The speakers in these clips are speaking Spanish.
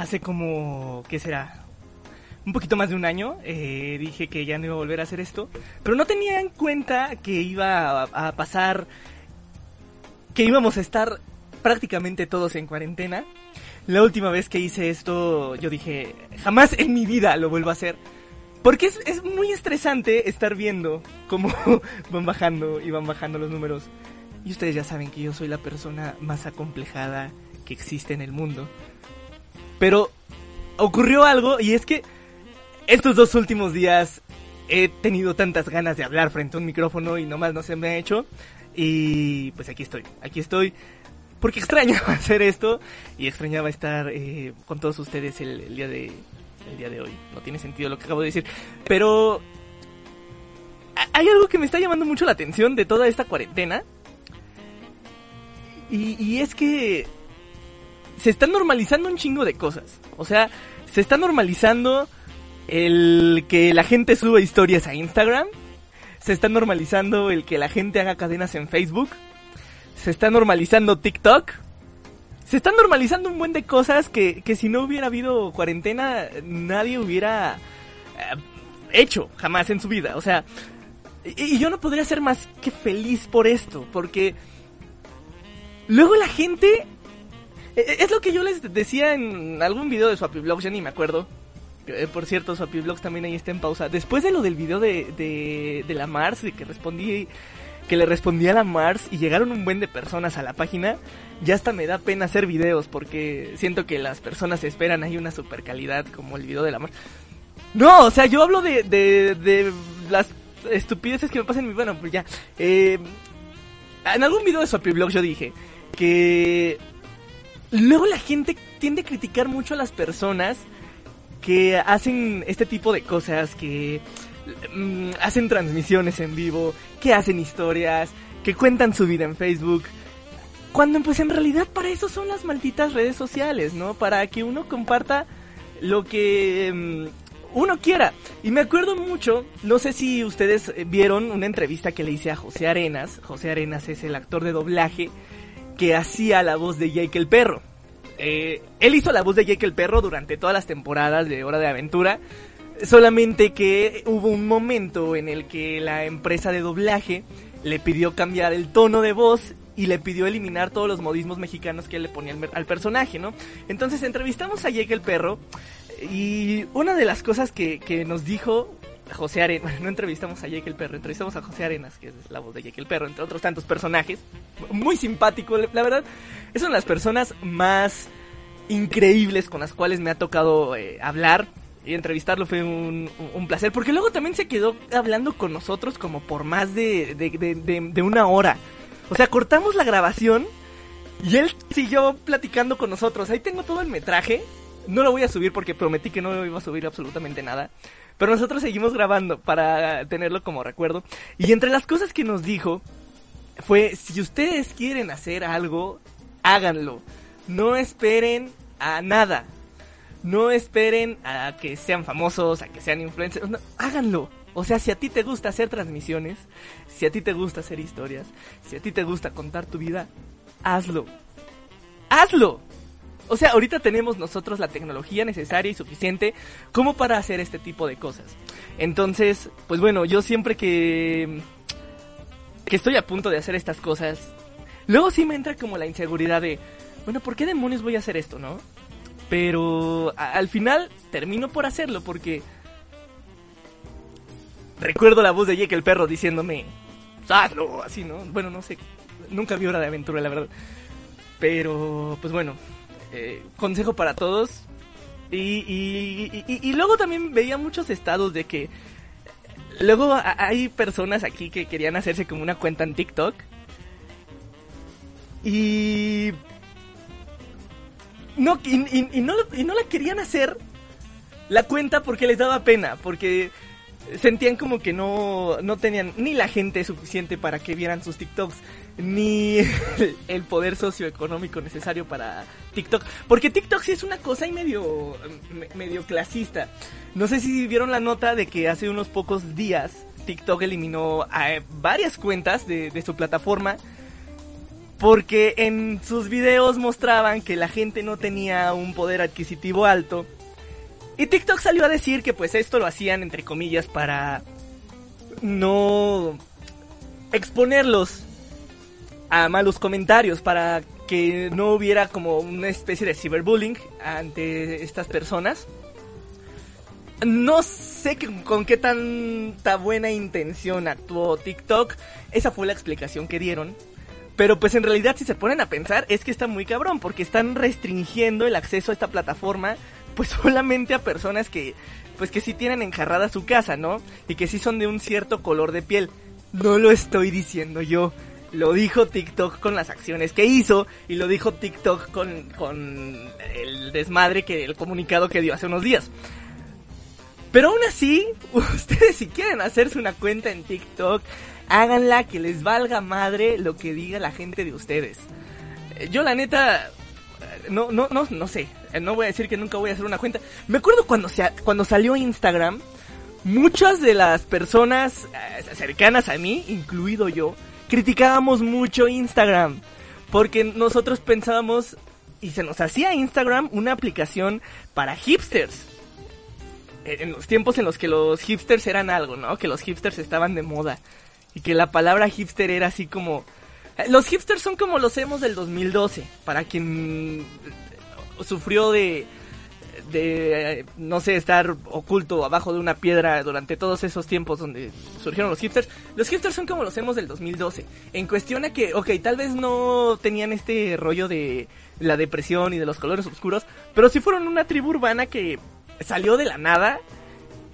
hace como, ¿qué será? Un poquito más de un año eh, dije que ya no iba a volver a hacer esto, pero no tenía en cuenta que iba a, a pasar, que íbamos a estar prácticamente todos en cuarentena. La última vez que hice esto, yo dije, jamás en mi vida lo vuelvo a hacer. Porque es, es muy estresante estar viendo cómo van bajando y van bajando los números. Y ustedes ya saben que yo soy la persona más acomplejada que existe en el mundo. Pero ocurrió algo y es que estos dos últimos días he tenido tantas ganas de hablar frente a un micrófono y nomás no se me ha hecho. Y pues aquí estoy, aquí estoy. Porque extrañaba hacer esto y extrañaba estar eh, con todos ustedes el, día de el día de hoy. No tiene sentido lo que acabo de decir. Pero hay algo que me está llamando mucho la atención de toda esta cuarentena. Y, es que se están normalizando un chingo de cosas. O sea, se está normalizando el que la gente suba historias a Instagram. Se está normalizando el que la gente haga cadenas en Facebook. Se está normalizando TikTok se están normalizando un buen de cosas que, que si no hubiera habido cuarentena nadie hubiera eh, hecho jamás en su vida. O sea, y, y, yo no podría ser más que feliz por esto, porque luego la gente... Es lo que yo les decía en algún video de Swappy ya ni me acuerdo. Por cierto, Swappy también ahí está en pausa. Después de lo del video de, de, la Mars, de que respondí que le respondía a la Mars y llegaron un buen de personas a la página, ya hasta me da pena hacer videos porque siento que las personas esperan ahí una super calidad como el video de la Mars. No, o sea, yo hablo de, de, las estupideces que me pasan en mi... Bueno, pues ya. Eh, en algún video de blog yo dije que luego la gente tiende a criticar mucho a las personas que hacen este tipo de cosas, que mm, hacen transmisiones en vivo, que hacen historias, que cuentan su vida en Facebook. Cuando pues en realidad para eso son las malditas redes sociales, ¿no? Para que uno comparta lo que mm, uno quiera. Y me acuerdo mucho, no sé si ustedes vieron una entrevista que le hice a José Arenas. José Arenas es el actor de doblaje que hacía la voz de Jake el perro. Eh, él hizo la voz de Jake el perro durante todas las temporadas de Hora de Aventura. Solamente que hubo un momento en el que la empresa de doblaje le pidió cambiar el tono de voz y le pidió eliminar todos los modismos mexicanos que le ponía al, al personaje, ¿no? Entonces entrevistamos a Jake el perro y una de las cosas que, que nos dijo José Arenas, no entrevistamos a Jake el perro, entrevistamos a José Arenas, que es la voz de Jake el perro, entre otros tantos personajes, muy simpático, la verdad, es una de las personas más increíbles con las cuales me ha tocado eh, hablar, y entrevistarlo fue un, placer, porque luego también se quedó hablando con nosotros como por más de, de, de, de, una hora. O sea, cortamos la grabación y él siguió platicando con nosotros. Ahí tengo todo el metraje. No lo voy a subir porque prometí que no iba a subir absolutamente nada. Pero nosotros seguimos grabando para tenerlo como recuerdo. Y entre las cosas que nos dijo fue, si ustedes quieren hacer algo, háganlo. No esperen a nada no esperen a que sean famosos, a que sean influencers. Háganlo. O sea, si a ti te gusta hacer transmisiones, si a ti te gusta hacer historias, si a ti te gusta contar tu vida, hazlo. ¡Hazlo! O sea, ahorita tenemos nosotros la tecnología necesaria y suficiente como para hacer este tipo de cosas. Entonces, pues bueno, yo siempre que que estoy a punto de hacer estas cosas, luego sí me entra como la inseguridad de, bueno, ¿por qué demonios voy a hacer esto, no? Pero al final termino por hacerlo porque recuerdo la voz de Jake el perro diciéndome, hazlo, así, ¿no? Bueno, no sé, nunca vi hora de aventura, la verdad. Pero, pues bueno, eh, consejo para todos. Y, y, luego también veía muchos estados de que luego hay personas aquí que querían hacerse como una cuenta en TikTok. Y no, y, no, y no la querían hacer la cuenta porque les daba pena, porque sentían como que no, no tenían ni la gente suficiente para que vieran sus TikToks, ni el poder socioeconómico necesario para TikTok. Porque TikTok sí es una cosa y medio, medio clasista. No sé si vieron la nota de que hace unos pocos días TikTok eliminó varias cuentas de, de su plataforma Porque en sus videos mostraban que la gente no tenía un poder adquisitivo alto. Y TikTok salió a decir que pues esto lo hacían entre comillas para no exponerlos a malos comentarios, para que no hubiera como una especie de cyberbullying ante estas personas. No sé con qué tanta buena intención actuó TikTok. Esa fue la explicación que dieron. Pero pues en realidad si se ponen a pensar es que está muy cabrón porque están restringiendo el acceso a esta plataforma pues solamente a personas que pues que sí tienen enjarrada su casa, ¿no? Y que sí son de un cierto color de piel. No lo estoy diciendo yo. Lo dijo TikTok con las acciones que hizo y lo dijo TikTok con, con el desmadre que el comunicado que dio hace unos días. Pero aún así, ustedes si quieren hacerse una cuenta en TikTok, háganla que les valga madre lo que diga la gente de ustedes. Eh, yo la neta, eh, no, no, no, no sé, eh, no voy a decir que nunca voy a hacer una cuenta. Me acuerdo cuando, se, cuando salió Instagram, muchas de las personas cercanas a mí, incluido yo, criticábamos mucho Instagram. Porque nosotros pensábamos, y se nos hacía Instagram una aplicación para hipsters en los tiempos en los que los hipsters eran algo, ¿no? Que los hipsters estaban de moda. Y que la palabra hipster era así como... Eh, los hipsters son como los hemos del 2012. Para quien sufrió de... De, no sé, estar oculto abajo de una piedra durante todos esos tiempos donde surgieron los hipsters. Los hipsters son como los hemos del 2012. En cuestión a que, ok, tal vez no tenían este rollo de la depresión y de los colores oscuros, pero sí fueron una tribu urbana que salió de la nada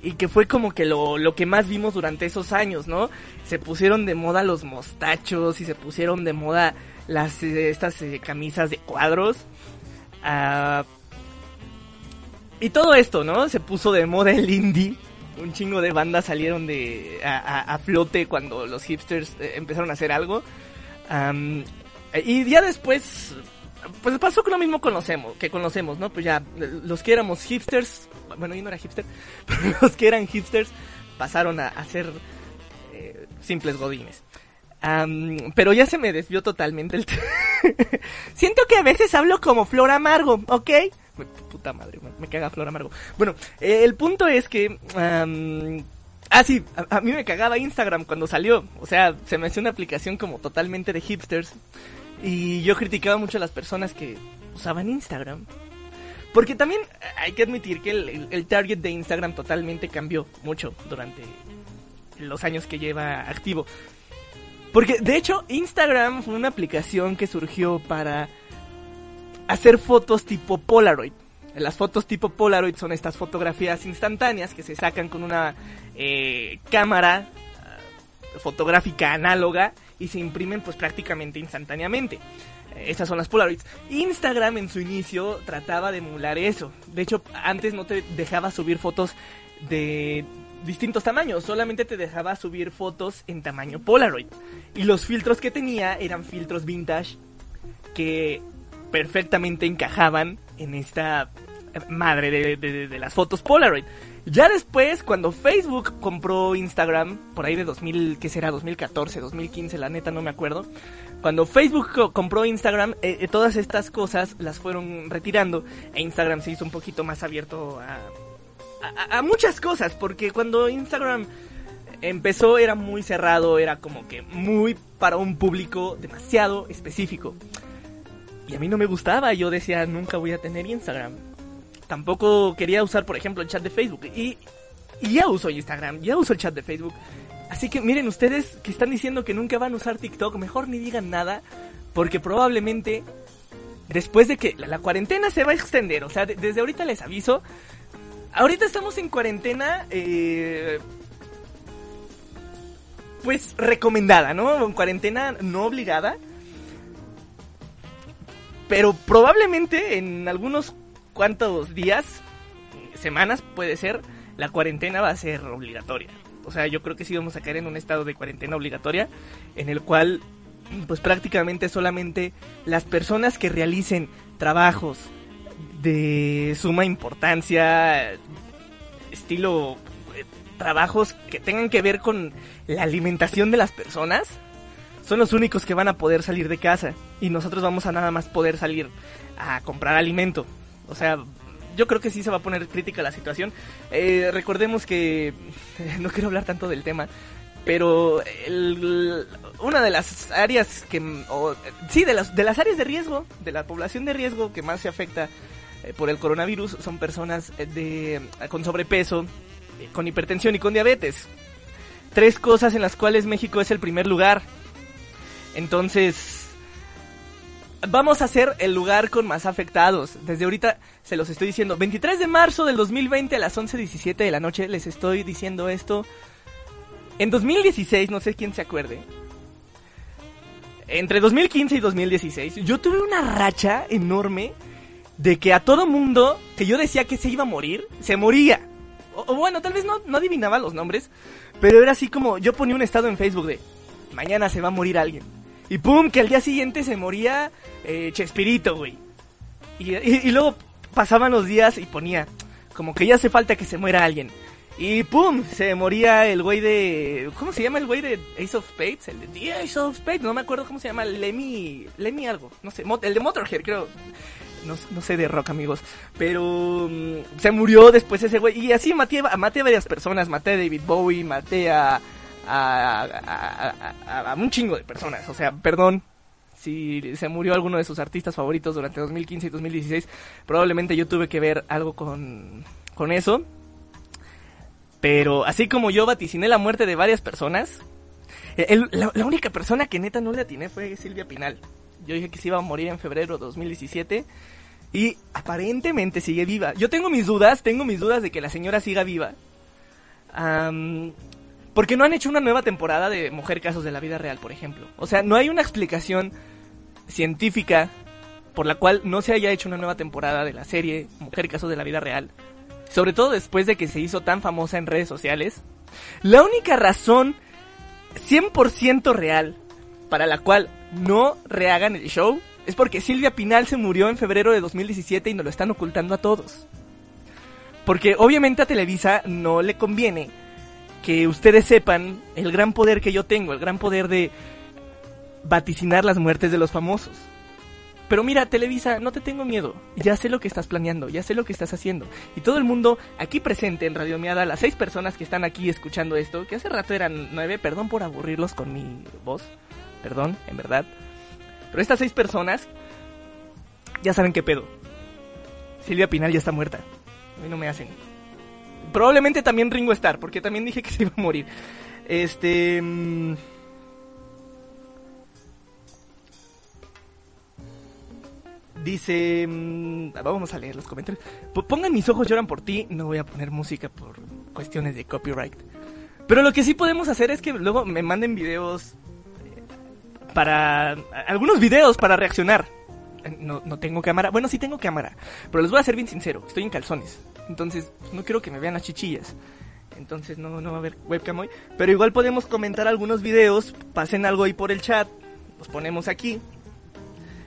y que fue como que lo, lo, que más vimos durante esos años, ¿no? Se pusieron de moda los mostachos y se pusieron de moda las eh, estas eh, camisas de cuadros. Uh, y todo esto, ¿no? Se puso de moda el indie. Un chingo de bandas salieron de a, a, flote cuando los hipsters eh, empezaron a hacer algo. Um, y ya después pues pasó con lo mismo conocemos, que conocemos, ¿no? Pues ya, los que éramos hipsters, bueno, yo no era hipster, pero los que eran hipsters pasaron a, ser eh, simples godines. pero ya se me desvió totalmente el Siento que a veces hablo como Flor Amargo, ¿ok? Puta madre, me, caga Flor Amargo. Bueno, eh, el punto es que... ah, sí, a, mí me cagaba Instagram cuando salió. O sea, se me hacía una aplicación como totalmente de hipsters. Y yo criticaba mucho a las personas que usaban Instagram. Porque también hay que admitir que el, target de Instagram totalmente cambió mucho durante los años que lleva activo. Porque de hecho Instagram fue una aplicación que surgió para hacer fotos tipo Polaroid. Las fotos tipo Polaroid son estas fotografías instantáneas que se sacan con una eh, cámara uh, fotográfica análoga y se imprimen pues prácticamente instantáneamente. Estas son las Polaroids. Instagram en su inicio trataba de emular eso. De hecho, antes no te dejaba subir fotos de distintos tamaños, solamente te dejaba subir fotos en tamaño Polaroid. Y los filtros que tenía eran filtros vintage que perfectamente encajaban en esta madre de, las fotos Polaroid. Ya después, cuando Facebook compró Instagram, por ahí de 2000, ¿qué será? 2014, 2015, la neta no me acuerdo. Cuando Facebook compró Instagram, eh, eh, todas estas cosas las fueron retirando e Instagram se hizo un poquito más abierto a, muchas cosas, porque cuando Instagram empezó era muy cerrado, era como que muy para un público demasiado específico. Y a mí no me gustaba, yo decía, nunca voy a tener Instagram tampoco quería usar, por ejemplo, el chat de Facebook. Y, ya uso Instagram, ya uso el chat de Facebook. Así que miren ustedes que están diciendo que nunca van a usar TikTok, mejor ni digan nada, porque probablemente después de que la, cuarentena se va a extender, o sea, desde ahorita les aviso, ahorita estamos en cuarentena, eh, pues recomendada, ¿no? En cuarentena no obligada, pero probablemente en algunos cuántos días, semanas puede ser, la cuarentena va a ser obligatoria. O sea, yo creo que sí vamos a caer en un estado de cuarentena obligatoria en el cual pues prácticamente solamente las personas que realicen trabajos de suma importancia, estilo eh, trabajos que tengan que ver con la alimentación de las personas, son los únicos que van a poder salir de casa. y nosotros vamos a nada más poder salir a comprar alimento. O sea, yo creo que sí se va a poner crítica la situación. Eh, recordemos que no quiero hablar tanto del tema, pero una de las áreas que sí de las de las áreas de riesgo de la población de riesgo que más se afecta eh, por el coronavirus son personas eh, de con sobrepeso, con hipertensión y con diabetes. Tres cosas en las cuales México es el primer lugar. Entonces, vamos a ser el lugar con más afectados. Desde ahorita se los estoy diciendo. 23 de marzo del 2020 a las 11.17 de la noche les estoy diciendo esto. En 2016, no sé quién se acuerde. Entre 2015 y 2016, yo tuve una racha enorme de que a todo mundo que yo decía que se iba a morir, se moría. O, bueno, tal vez no, no adivinaba los nombres, pero era así como yo ponía un estado en Facebook de mañana se va a morir alguien y pum, que al día siguiente se moría eh, Chespirito, güey. Y, luego pasaban los días y ponía, como que ya hace falta que se muera alguien. Y pum, se moría el güey de. ¿Cómo se llama el güey de Ace of Spades? El de The Ace of Spades, no me acuerdo cómo se llama. Lemmy. Lemmy algo, no sé. El de Motorhead, creo. No, sé de rock, amigos. Pero mm, se murió después ese güey. Y así maté, maté a varias personas. Maté a David Bowie, maté a a, un chingo de personas. O sea, perdón si se murió alguno de sus artistas favoritos durante 2015 y 2016. Probablemente yo tuve que ver algo con, con eso. Pero así como yo vaticiné la muerte de varias personas, la, única persona que neta no le atiné fue Silvia Pinal. Yo dije que se iba a morir en febrero de 2017 y aparentemente sigue viva. Yo tengo mis dudas, tengo mis dudas de que la señora siga viva. Porque no han hecho una nueva temporada de Mujer Casos de la Vida Real, por ejemplo. O sea, no hay una explicación científica por la cual no se haya hecho una nueva temporada de la serie Mujer Casos de la Vida Real. Sobre todo después de que se hizo tan famosa en redes sociales. La única razón 100% real para la cual no rehagan el show es porque Silvia Pinal se murió en febrero de 2017 y nos lo están ocultando a todos. Porque obviamente a Televisa no le conviene que ustedes sepan el gran poder que yo tengo, el gran poder de vaticinar las muertes de los famosos. Pero mira, Televisa, no te tengo miedo. Ya sé lo que estás planeando, ya sé lo que estás haciendo. Y todo el mundo aquí presente en Radio Miada, las seis personas que están aquí escuchando esto, que hace rato eran nueve, perdón por aburrirlos con mi voz, perdón, en verdad. Pero estas seis personas ya saben qué pedo. Silvia Pinal ya está muerta. A mí no me hacen. Probablemente también Ringo Starr, porque también dije que se iba a morir. Este. Mm, dice. Mm, vamos a leer los comentarios. Pongan mis ojos lloran por ti. No voy a poner música por cuestiones de copyright. Pero lo que sí podemos hacer es que luego me manden videos. Eh, para. Algunos videos para reaccionar. No, no tengo cámara. Bueno, sí tengo cámara. Pero les voy a ser bien sincero. Estoy en calzones. Entonces, no quiero que me vean las chichillas. Entonces no, no va a haber webcam hoy. Pero igual podemos comentar algunos videos. Pasen algo ahí por el chat. Los ponemos aquí.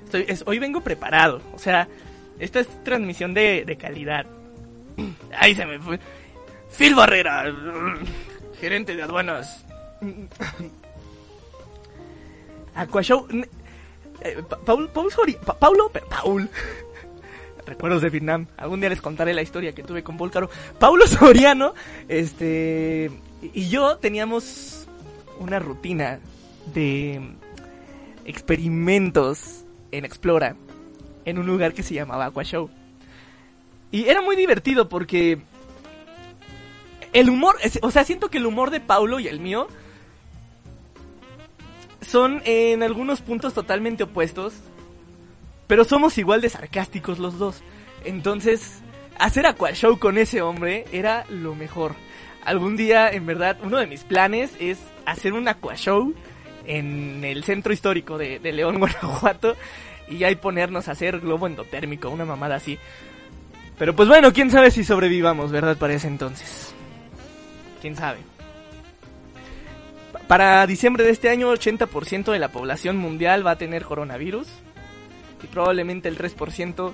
Estoy, hoy vengo preparado. O sea, esta es transmisión de, de calidad. Ahí se me fue. Phil Barrera, gerente de aduanas. Aquashow. Eh, Paul, Paul, Paulo, Paul, recuerdos de Vietnam. Algún día les contaré la historia que tuve con Volcaro. Paulo Soriano, este, y yo teníamos una rutina de experimentos en Explora en un lugar que se llamaba Aqua Show. Y era muy divertido porque el humor, o sea, siento que el humor de Paulo y el mío son en algunos puntos totalmente opuestos. Pero somos igual de sarcásticos los dos. Entonces, hacer Aqua Show con ese hombre era lo mejor. Algún día, en verdad, uno de mis planes es hacer un Aqua Show en el centro histórico de, León, Guanajuato. Y ahí ponernos a hacer globo endotérmico, una mamada así. Pero pues bueno, quién sabe si sobrevivamos, ¿verdad? Para ese entonces. Quién sabe. Para diciembre de este año, 80% de la población mundial va a tener coronavirus y probablemente el 3%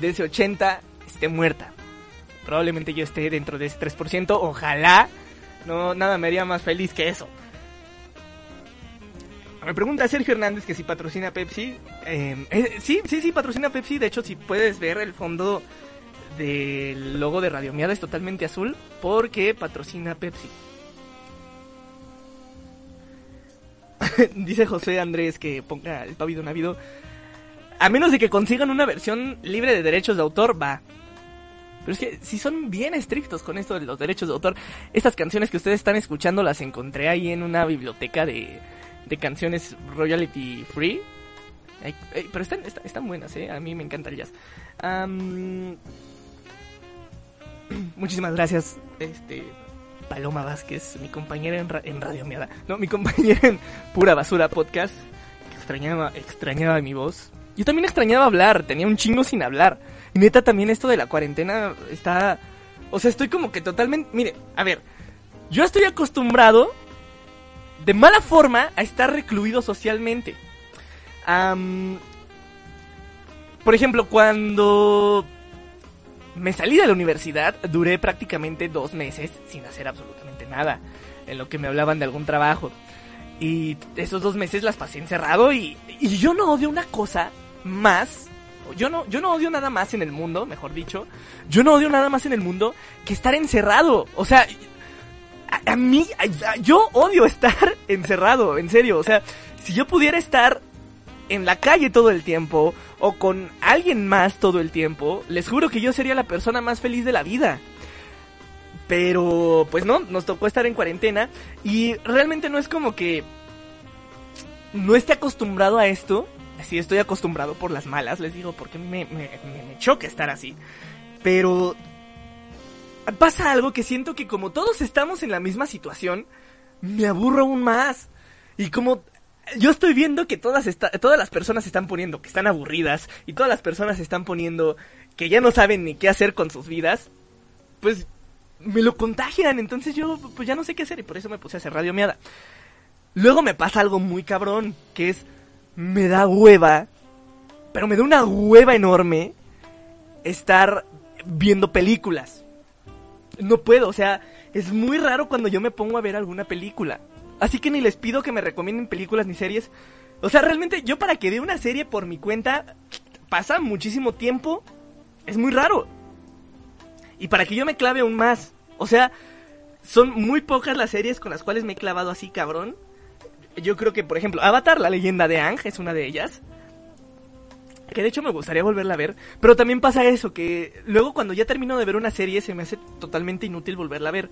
de ese 80 esté muerta. Probablemente yo esté dentro de ese 3%, ojalá. No, nada me haría más feliz que eso. Me pregunta Sergio Hernández que si patrocina Pepsi. Eh, eh, sí, sí, sí, patrocina Pepsi. De hecho, si puedes ver el fondo del logo de Radio Miada es totalmente azul porque patrocina Pepsi. Dice José Andrés que ponga el pavido navido. A menos de que consigan una versión libre de derechos de autor, va. Pero es que si son bien estrictos con esto de los derechos de autor, estas canciones que ustedes están escuchando las encontré ahí en una biblioteca de, de canciones royalty free. pero están, están, buenas, ¿eh? A mí me encanta el jazz. muchísimas gracias, este, Paloma Vázquez, mi compañera en, Radio Miada. No, mi compañera en Pura Basura Podcast. Que extrañaba, extrañaba mi voz. Yo también extrañaba hablar, tenía un chingo sin hablar. Y neta, también esto de la cuarentena está... O sea, estoy como que totalmente... Mire, a ver, yo estoy acostumbrado de mala forma a estar recluido socialmente. por ejemplo, cuando me salí de la universidad, duré prácticamente dos meses sin hacer absolutamente nada, en lo que me hablaban de algún trabajo. Y esos dos meses las pasé encerrado y, y yo no odio una cosa más. Yo no, yo no odio nada más en el mundo, mejor dicho. Yo no odio nada más en el mundo que estar encerrado. O sea, a, mí, yo odio estar encerrado, en serio. O sea, si yo pudiera estar en la calle todo el tiempo o con alguien más todo el tiempo, les juro que yo sería la persona más feliz de la vida. Pero, pues no, nos tocó estar en cuarentena y realmente no es como que no esté acostumbrado a esto. Sí, estoy acostumbrado por las malas, les digo, porque me, me, me choca estar así. Pero pasa algo que siento que como todos estamos en la misma situación, me aburro aún más. Y como yo estoy viendo que todas, todas las personas están poniendo que están aburridas y todas las personas están poniendo que ya no saben ni qué hacer con sus vidas, pues me lo contagian, entonces yo pues ya no sé qué hacer y por eso me puse a hacer radio miada. Luego me pasa algo muy cabrón, que es me da hueva, pero me da una hueva enorme estar viendo películas. No puedo, o sea, es muy raro cuando yo me pongo a ver alguna película. Así que ni les pido que me recomienden películas ni series. O sea, realmente yo para que vea una serie por mi cuenta pasa muchísimo tiempo. Es muy raro. Y para que yo me clave aún más. O sea, son muy pocas las series con las cuales me he clavado así, cabrón. Yo creo que, por ejemplo, Avatar, la leyenda de Ang, es una de ellas. Que de hecho me gustaría volverla a ver. Pero también pasa eso, que luego cuando ya termino de ver una serie se me hace totalmente inútil volverla a ver.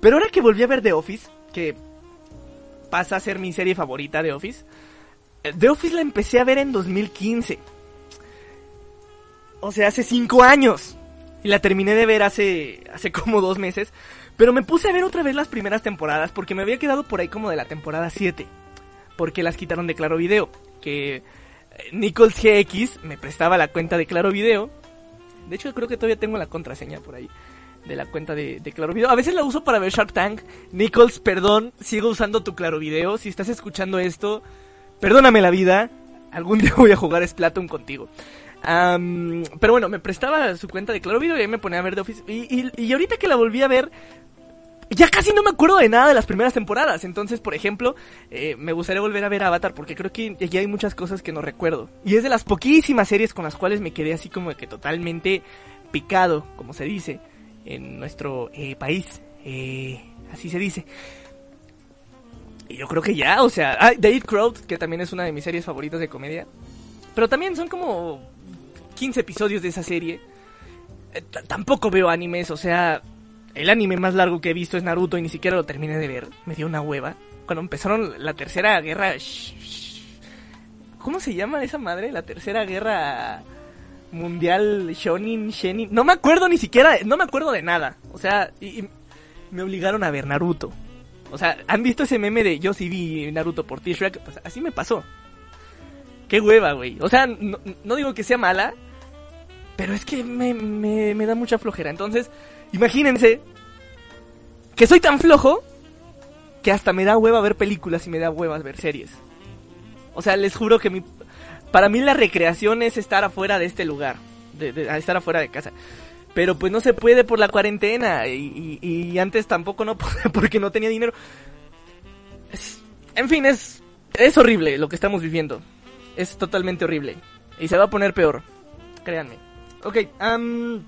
Pero ahora que volví a ver The Office, que pasa a ser mi serie favorita de Office. Eh, The Office la empecé a ver en 2015. O sea, hace 5 años. Y la terminé de ver hace, hace como dos meses. Pero me puse a ver otra vez las primeras temporadas porque me había quedado por ahí como de la temporada 7. Porque las quitaron de Claro Video. Que eh, Nichols GX me prestaba la cuenta de Claro Video. De hecho, creo que todavía tengo la contraseña por ahí de la cuenta de, Claro Video. A veces la uso para ver Shark Tank. Nichols, perdón, sigo usando tu Claro Video. Si estás escuchando esto, perdóname la vida. Algún día voy a jugar Splatoon contigo. pero bueno, me prestaba su cuenta de Claro Video y ahí me ponía a ver de Office. Y, ahorita que la volví a ver, ya casi no me acuerdo de nada de las primeras temporadas. Entonces, por ejemplo, eh, me gustaría volver a ver Avatar porque creo que aquí hay muchas cosas que no recuerdo. Y es de las poquísimas series con las cuales me quedé así como que totalmente picado, como se dice en nuestro eh, país. Eh, así se dice. Y yo creo que ya, o sea, ah, David Crowd, que también es una de mis series favoritas de comedia. Pero también son como 15 episodios de esa serie. Eh, tampoco veo animes, o sea, el anime más largo que he visto es Naruto y ni siquiera lo terminé de ver. Me dio una hueva. Cuando empezaron la tercera guerra... ¿Cómo se llama esa madre? La tercera guerra mundial shonin, shenin. No me acuerdo ni siquiera, no me acuerdo de nada. O sea, y, me obligaron a ver Naruto. O sea, ¿han visto ese meme de yo sí vi Naruto por ti Shrek? Pues así me pasó. Qué hueva, güey. O sea, no, digo que sea mala, pero es que me, da mucha flojera. Entonces, imagínense que soy tan flojo que hasta me da hueva ver películas y me da hueva ver series. O sea, les juro que mi, para mí la recreación es estar afuera de este lugar, de, estar afuera de casa. Pero pues no se puede por la cuarentena y, antes tampoco no porque no tenía dinero. en fin, es Es horrible lo que estamos viviendo. Es totalmente horrible. Y se va a poner peor. Créanme. Ok, um,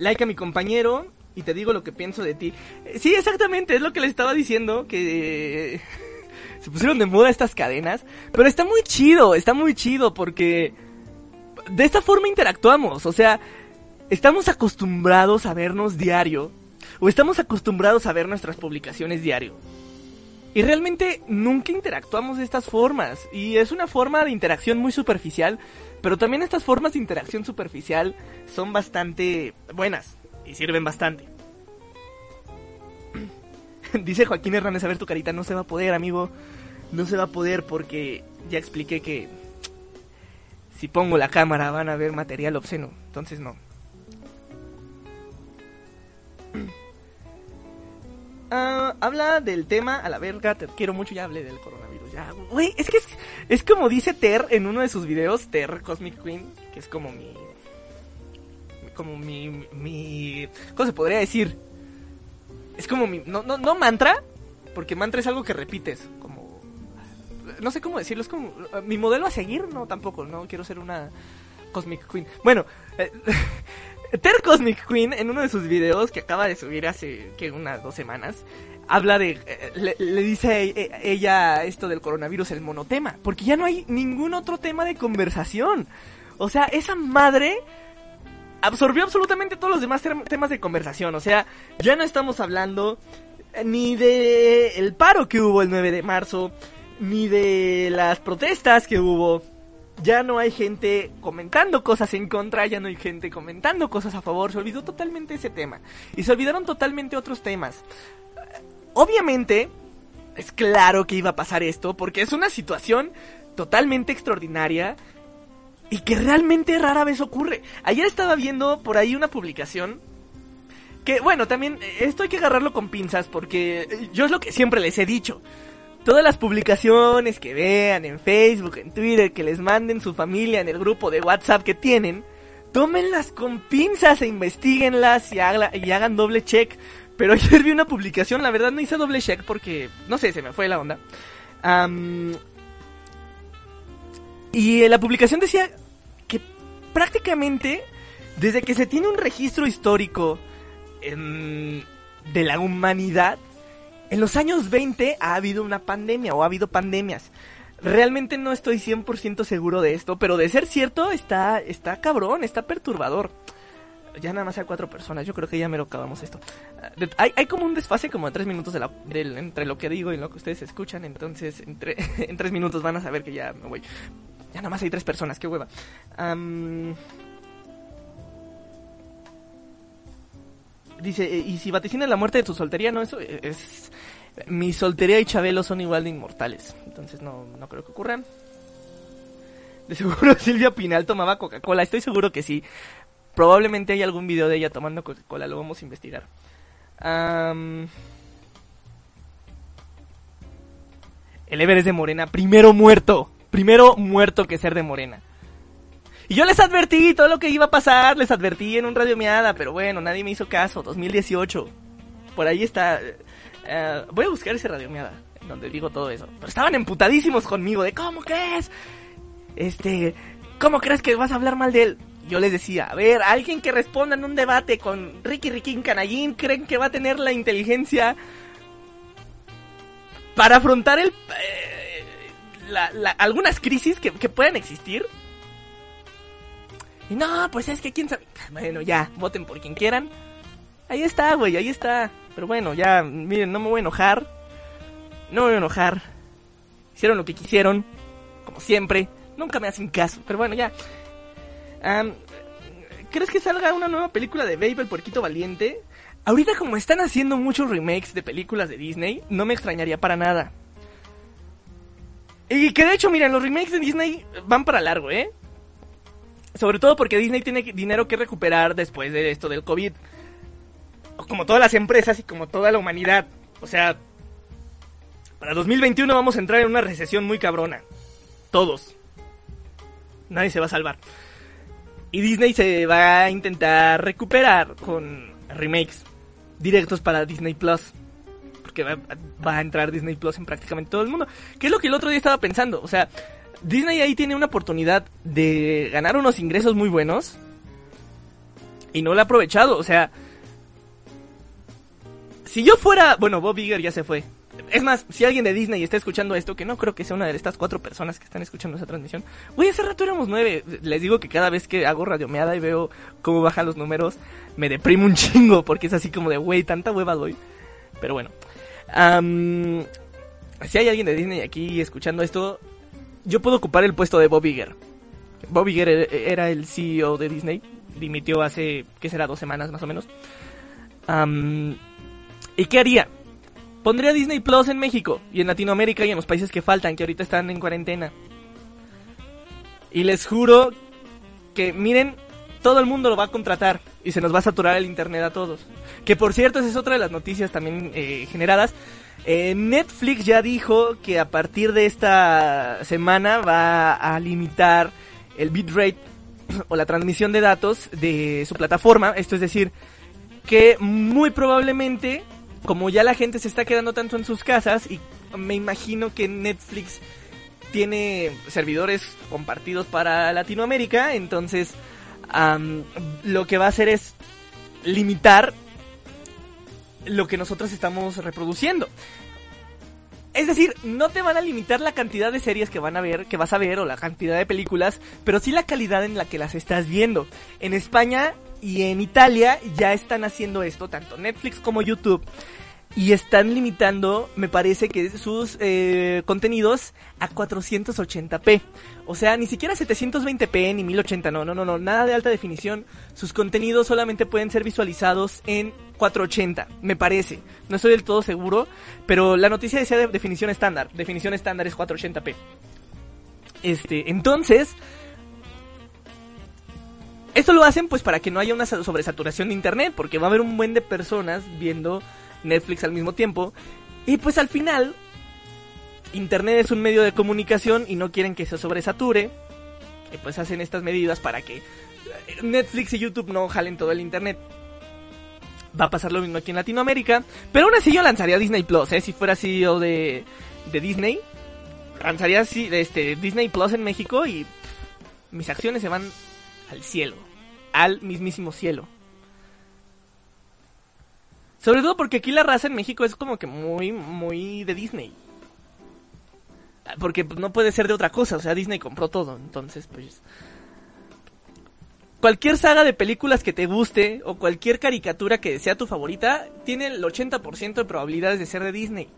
like a mi compañero y te digo lo que pienso de ti. Eh, Sí, exactamente, es lo que le estaba diciendo, que eh, se pusieron de moda estas cadenas. Pero está muy chido, está muy chido porque de esta forma interactuamos. O sea, estamos acostumbrados a vernos diario. O estamos acostumbrados a ver nuestras publicaciones diario. Y realmente nunca interactuamos de estas formas. Y es una forma de interacción muy superficial. Pero también estas formas de interacción superficial son bastante buenas. Y sirven bastante. Dice Joaquín Hernández, a ver tu carita, no se va a poder, amigo. No se va a poder porque ya expliqué que si pongo la cámara van a ver material obsceno. Entonces no. Ah, habla del tema a la verga, te quiero mucho, ya hablé del coronavirus. Güey, es que es, es como dice Ter en uno de sus videos, Ter Cosmic Queen, que es como mi. Como mi. mi ¿Cómo se podría decir? Es como mi. No, no, no mantra, porque mantra es algo que repites, como. No sé cómo decirlo, es como. Mi modelo a seguir, no, tampoco, no quiero ser una Cosmic Queen. Bueno, eh, Ter Cosmic Queen, en uno de sus videos que acaba de subir hace que unas dos semanas, habla de. eh, le, dice e- ella esto del coronavirus, el monotema. Porque ya no hay ningún otro tema de conversación. O sea, esa madre absorbió absolutamente todos los demás tem- temas de conversación. O sea, ya no estamos hablando ni de el paro que hubo el 9 de marzo, ni de las protestas que hubo. Ya no hay gente comentando cosas en contra, ya no hay gente comentando cosas a favor. Se olvidó totalmente ese tema. Y se olvidaron totalmente otros temas. Obviamente, es claro que iba a pasar esto, porque es una situación totalmente extraordinaria y que realmente rara vez ocurre. Ayer estaba viendo por ahí una publicación que, bueno, también eh, esto hay que agarrarlo con pinzas porque eh, yo es lo que siempre les he dicho. Todas las publicaciones que vean en Facebook, en Twitter, que les manden su familia en el grupo de WhatsApp que tienen, tómenlas con pinzas e investiguenlas y, y hagan doble check. Pero ayer vi una publicación, la verdad no hice doble check porque, no sé, se me fue la onda. Am, y la publicación decía que prácticamente desde que se tiene un registro histórico em, de la humanidad, en los años 20 ha habido una pandemia o ha habido pandemias. Realmente no estoy 100% seguro de esto, pero de ser cierto está, está cabrón, está perturbador. Ya nada más hay cuatro personas, yo creo que ya me lo acabamos esto. Ah, Hay, hay como un desfase como de tres minutos de la- entre lo que digo y lo que ustedes escuchan, entonces en, tre- en tres minutos van a saber que ya me voy. Ya nada más hay tres personas, qué hueva. Am, Dice, eh, y si vaticinas la muerte de tu soltería, no, eso es... Mi soltería y Chabelo son igual de inmortales, entonces no, no creo que ocurran. De seguro Silvia Pinal tomaba Coca-Cola, estoy seguro que sí. Probablemente hay algún video de ella tomando Coca-Cola, lo vamos a investigar. Am, El Ever es de Morena, primero muerto, primero muerto que ser de Morena. Y yo les advertí todo lo que iba a pasar, les advertí en un radio miada, pero bueno, nadie me hizo caso. 2018. Por ahí está. eh, voy a buscar ese radio miada, en donde digo todo eso. Pero estaban emputadísimos conmigo, de ¿cómo crees? Este, ¿cómo crees que vas a hablar mal de él? Yo les decía, a ver, alguien que responda en un debate con Ricky Riquín Canallín, ¿creen que va a tener la inteligencia para afrontar el, eh, algunas crisis que, que puedan existir? Y no, pues es que quién sabe. Bueno, ya, voten por quien quieran. Ahí está, güey, ahí está. Pero bueno, ya, miren, no me voy a enojar. No me voy a enojar. Hicieron lo que quisieron, como siempre. Nunca me hacen caso, pero bueno, ya. ¿Crees que salga una nueva película de Babe el Puerquito Valiente? Ahorita como están haciendo muchos remakes de películas de Disney, no me extrañaría para nada. Y que de hecho, miren, los remakes de Disney van para largo, ¿eh? Sobre todo porque Disney tiene dinero que recuperar después de esto del COVID. Como todas las empresas y como toda la humanidad. O sea, para 2021 vamos a entrar en una recesión muy cabrona. Todos. Nadie se va a salvar. Y Disney se va a intentar recuperar con remakes directos para Disney Plus. Porque que va, a entrar Disney Plus en prácticamente todo el mundo. ¿Qué es lo que el otro día estaba pensando? O sea, Disney ahí tiene una oportunidad de ganar unos ingresos muy buenos y no lo ha aprovechado. O sea, si yo fuera, bueno, Bob Iger ya se fue. Es más, si alguien de Disney está escuchando esto, que no creo que sea una de estas cuatro personas que están escuchando esa transmisión, güey, hace rato éramos nueve. Les digo que cada vez que hago radiomeada y veo cómo bajan los números, me deprimo un chingo, porque es así como de, güey, tanta hueva doy. Pero bueno. Si hay alguien de Disney aquí escuchando esto, yo puedo ocupar el puesto de Bob Iger. Bob Iger e- era el CEO de Disney, dimitió hace, ¿qué será? Dos semanas más o menos. ¿Y qué haría? Pondría Disney Plus en México y en Latinoamérica y en los países que faltan, que ahorita están en cuarentena. Y les juro que, miren, todo el mundo lo va a contratar y se nos va a saturar el internet a todos. Que por cierto, esa es otra de las noticias también eh, generadas. Eh, Netflix ya dijo que a partir de esta semana va a limitar el bitrate o la transmisión de datos de su plataforma. Esto es decir, que muy probablemente, como ya la gente se está quedando tanto en sus casas, y me imagino que Netflix tiene servidores compartidos para Latinoamérica, entonces lo que va a hacer es limitar lo que nosotros estamos reproduciendo. Es decir, no te van a limitar la cantidad de series que van a ver, que vas a ver o la cantidad de películas, pero sí la calidad en la que las estás viendo. En España y en Italia ya están haciendo esto, tanto Netflix como YouTube. Y están limitando, me parece que sus eh, contenidos a 480p. O sea, ni siquiera 720p ni 1080, no, no, no, no, nada de alta definición. Sus contenidos solamente pueden ser visualizados en 480, me parece. No estoy del todo seguro, pero la noticia decía de definición estándar. Definición estándar es 480p. Este, entonces, esto lo hacen pues para que no haya una sa- sobresaturación de internet, porque va a haber un buen de personas viendo Netflix al mismo tiempo. Y pues al final, internet es un medio de comunicación y no quieren que se sobresature. Y pues hacen estas medidas para que eh, Netflix y YouTube no jalen todo el internet. Va a pasar lo mismo aquí en Latinoamérica. Pero aún así yo lanzaría Disney Plus, ¿eh? Si fuera CEO de, de Disney. Lanzaría este, Disney Plus en México y mis acciones se van al cielo. Al mismísimo cielo. Sobre todo porque aquí la raza en México es como que muy, muy de Disney. Porque no puede ser de otra cosa, o sea, Disney compró todo, entonces pues... Cualquier saga de películas que te guste o cualquier caricatura que sea tu favorita tiene el 80% de probabilidades de ser de Disney.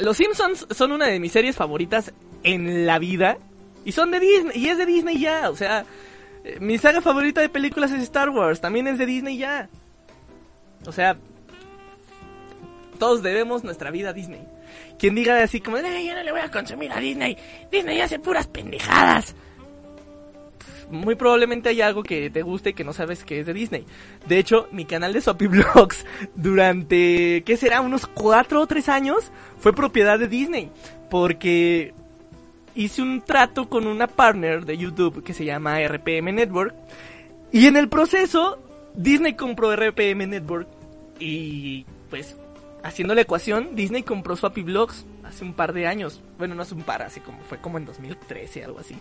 Los Simpsons son una de mis series favoritas en la vida y son de Disney y es de Disney ya, o sea, eh, mi saga favorita de películas es Star Wars, también es de Disney ya. O sea, todos debemos nuestra vida a Disney. Quien diga así como, "Eh, yo no le voy a consumir a Disney, Disney hace puras pendejadas. Muy probablemente hay algo que te guste y que no sabes que es de Disney. De hecho, mi canal de Soppy durante, ¿qué será? Unos 4 o 3 años fue propiedad de Disney. Porque hice un trato con una partner de YouTube que se llama RPM Network. Y en el proceso, Disney compró RPM Network. Y pues, haciendo la ecuación, Disney compró Swappy Vlogs hace un par de años. Bueno, no hace un par, así como fue como en 2013, algo así.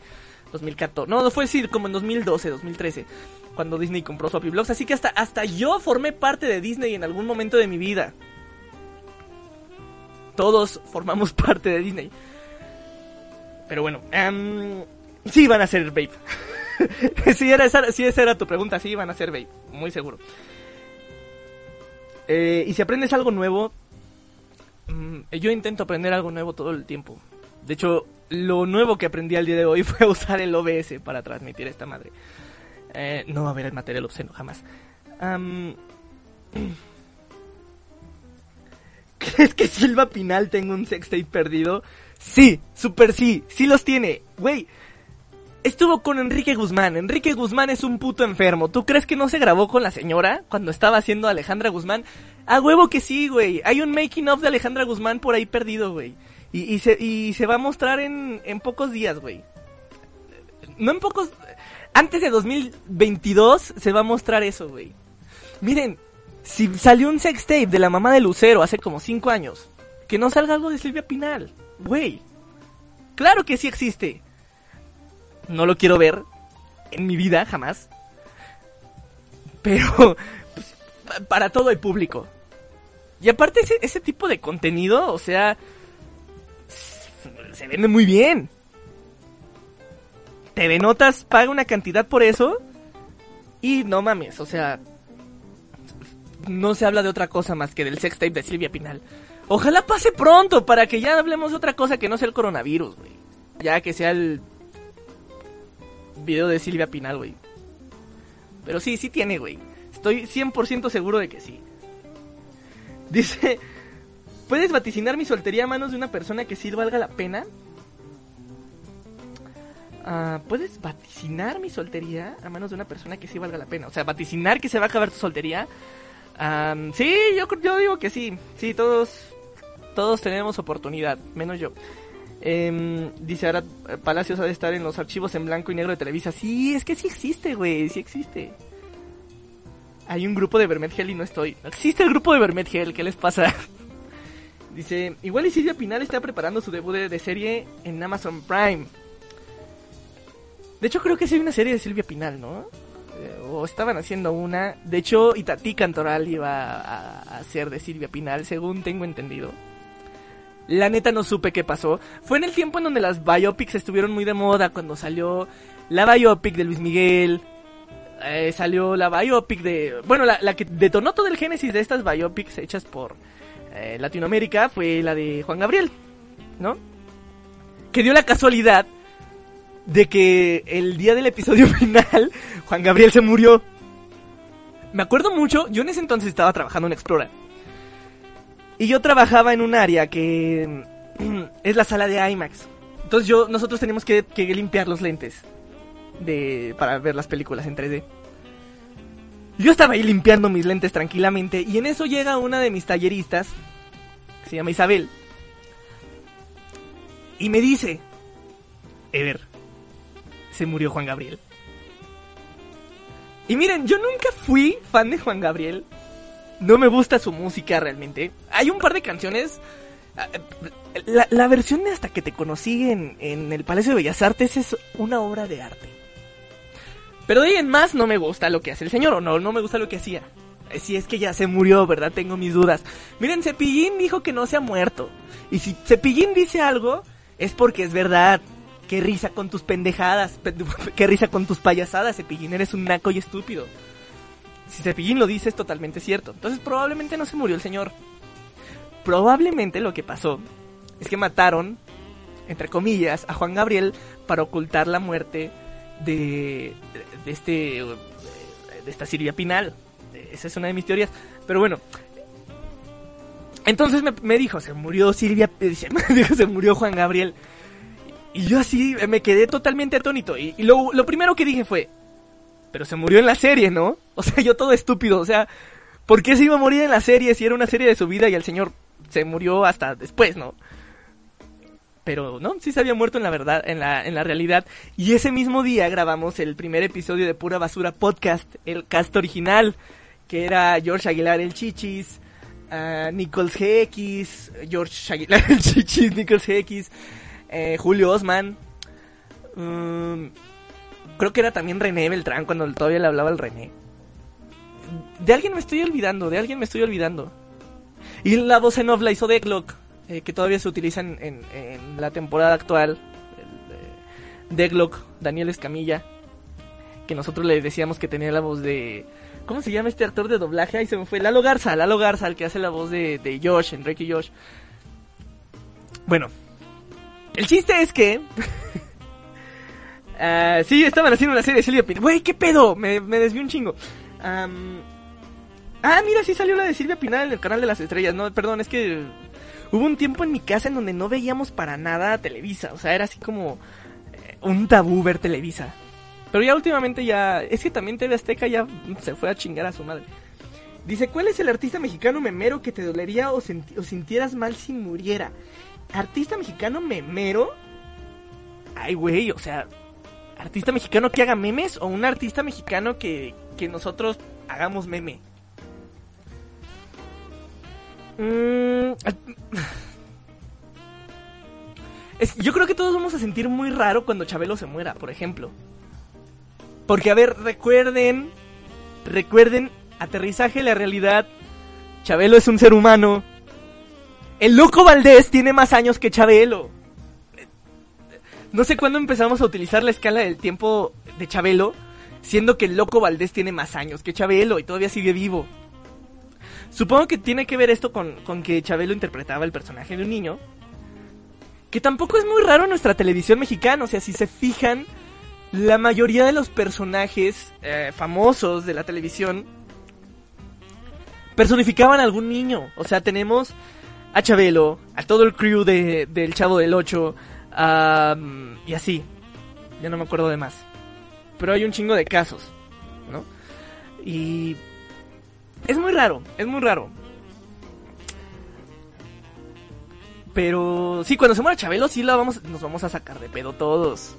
2014. No, no fue decir como en 2012, 2013. Cuando Disney compró Swappy Vlogs. Así que hasta, hasta yo formé parte de Disney en algún momento de mi vida. Todos formamos parte de Disney. Pero bueno, em, sí van a ser Babe. si, era esa, si esa era tu pregunta, sí van a ser Babe, muy seguro. Eh, y si aprendes algo nuevo, mm, yo intento aprender algo nuevo todo el tiempo. De hecho, lo nuevo que aprendí al día de hoy fue usar el OBS para transmitir esta madre. Eh, no va a haber el material obsceno, jamás. Am, ¿Crees que Silva Pinal tenga un sextape perdido? Sí, super sí, sí los tiene. Güey, estuvo con Enrique Guzmán. Enrique Guzmán es un puto enfermo. ¿Tú crees que no se grabó con la señora cuando estaba haciendo Alejandra Guzmán? A huevo que sí, güey. Hay un making of de Alejandra Guzmán por ahí perdido, güey. Y, se, y se va a mostrar en, en pocos días, güey. No en pocos... Antes de 2022 se va a mostrar eso, güey. Miren, Si salió un sextape de la mamá de Lucero hace como 5 años, que no salga algo de Silvia Pinal. Güey. Claro que sí existe. No lo quiero ver en mi vida, jamás. Pero pues, para todo el público. Y aparte ese, ese tipo de contenido, o sea, se vende muy bien. TV Notas paga una cantidad por eso y no mames, o sea, no se habla de otra cosa más que del sextape de Silvia Pinal. Ojalá pase pronto para que ya hablemos de otra cosa que no sea el coronavirus, güey. Ya que sea el video de Silvia Pinal, güey. Pero sí, sí tiene, güey. Estoy 100% seguro de que sí. Dice, ¿puedes vaticinar mi soltería a manos de una persona que sí valga la pena? Ah, ¿Puedes vaticinar mi soltería a manos de una persona que sí valga la pena? O sea, vaticinar que se va a acabar tu soltería. sí, yo, yo digo que sí. Sí, todos, todos tenemos oportunidad, menos yo. Em, dice ahora Palacios ha de estar en los archivos en blanco y negro de Televisa. Sí, es que sí existe, güey, sí existe. Hay un grupo de Vermetgel y no estoy. Existe el grupo de Vermetgel, ¿qué les pasa? dice, igual y Silvia Pinal está preparando su debut de serie en Amazon Prime. De hecho, creo que sí hay una serie de Silvia Pinal, ¿no? Eh, o estaban haciendo una. De hecho, Itatí Cantoral iba a, hacer de Silvia Pinal, según tengo entendido. La neta no supe qué pasó. Fue en el tiempo en donde las biopics estuvieron muy de moda, cuando salió la biopic de Luis Miguel. Eh, salió la biopic de... Bueno, la, que detonó todo el génesis de estas biopics hechas por eh, Latinoamérica fue la de Juan Gabriel, ¿no? Que dio la casualidad de que el día del episodio final Juan Gabriel se murió. Me acuerdo mucho, yo en ese entonces estaba trabajando en Explora. Y yo trabajaba en un área que es la sala de IMAX. Entonces yo, nosotros teníamos que, limpiar los lentes de, para ver las películas en 3D. Yo estaba ahí limpiando mis lentes tranquilamente y en eso llega una de mis talleristas, que se llama Isabel, y me dice, Ever, se murió Juan Gabriel. Y miren, yo nunca fui fan de Juan Gabriel. No me gusta su música realmente. Hay un par de canciones. Ah, la, versión de Hasta que te conocí en, en, el Palacio de Bellas Artes es una obra de arte. Pero de ahí en más no me gusta lo que hace el señor, o no, no me gusta lo que hacía. Eh, si es que ya se murió, ¿verdad? Tengo mis dudas. Miren, Cepillín dijo que no se ha muerto. Y si Cepillín dice algo, es porque es verdad. Qué risa con tus pendejadas. Qué risa con tus payasadas, Cepillín. Eres un naco y estúpido. Si Cepillín lo dice es totalmente cierto. Entonces probablemente no se murió el señor. Probablemente lo que pasó es que mataron, entre comillas, a Juan Gabriel para ocultar la muerte de, de este de esta Silvia Pinal. Esa es una de mis teorías. Pero bueno. Entonces me, dijo, se murió Silvia, me dijo, se murió Juan Gabriel. Y yo así me quedé totalmente atónito. Y, lo, lo, primero que dije fue, pero se murió en la serie, ¿no? O sea, yo todo estúpido. O sea, ¿por qué se iba a morir en la serie si era una serie de su vida y el señor se murió hasta después, ¿no? Pero no, sí se había muerto en la verdad, en la, en la realidad. Y ese mismo día grabamos el primer episodio de Pura Basura Podcast, el cast original, que era George Aguilar el Chichis, uh, Nichols GX, George Aguilar el Chichis, Nichols GX, eh, Julio Osman. Mm, creo que era también René Beltrán cuando todavía le hablaba al René. De alguien me estoy olvidando, de alguien me estoy olvidando. Y la voz en off la hizo Decklock, eh, que todavía se utiliza en, la temporada actual. Decklock, Daniel Escamilla, que nosotros le decíamos que tenía la voz de... ¿Cómo se llama este actor de doblaje? Ahí se me fue. Lalo Garza, Lalo Garza, el que hace la voz de, de Josh, Enrique Josh. Bueno, el chiste es que. uh, sí, estaban haciendo una serie de Silvia Pinal. Güey, ¿qué pedo? Me, me desvió un chingo. ah, mira, sí salió la de Silvia Pinal en el canal de las estrellas. No, perdón, es que. Hubo un tiempo en mi casa en donde no veíamos para nada Televisa. O sea, era así como. Eh, un tabú ver Televisa. Pero ya últimamente ya. Es que también TV Azteca ya se fue a chingar a su madre. Dice, ¿cuál es el artista mexicano memero que te dolería o, o sintieras mal si muriera? artista mexicano memero. Ay, güey, o sea, artista mexicano que haga memes o un artista mexicano que, que nosotros hagamos meme. Mm, yo creo que todos vamos a sentir muy raro cuando Chabelo se muera, por ejemplo. Porque, a ver, recuerden, recuerden, aterrizaje la realidad. Chabelo es un ser humano. El loco Valdés tiene más años que Chabelo. No sé cuándo empezamos a utilizar la escala del tiempo de Chabelo, siendo que el loco Valdés tiene más años que Chabelo y todavía sigue vivo. Supongo que tiene que ver esto con, con que Chabelo interpretaba el personaje de un niño. Que tampoco es muy raro en nuestra televisión mexicana. O sea, si se fijan, la mayoría de los personajes eh, famosos de la televisión personificaban a algún niño. O sea, tenemos a Chabelo, a todo el crew de, del Chavo del 8, y así. Ya no me acuerdo de más. Pero hay un chingo de casos, ¿no? Y es muy raro, es muy raro. Pero sí, cuando se muera Chabelo, sí la vamos, nos vamos a sacar de pedo todos.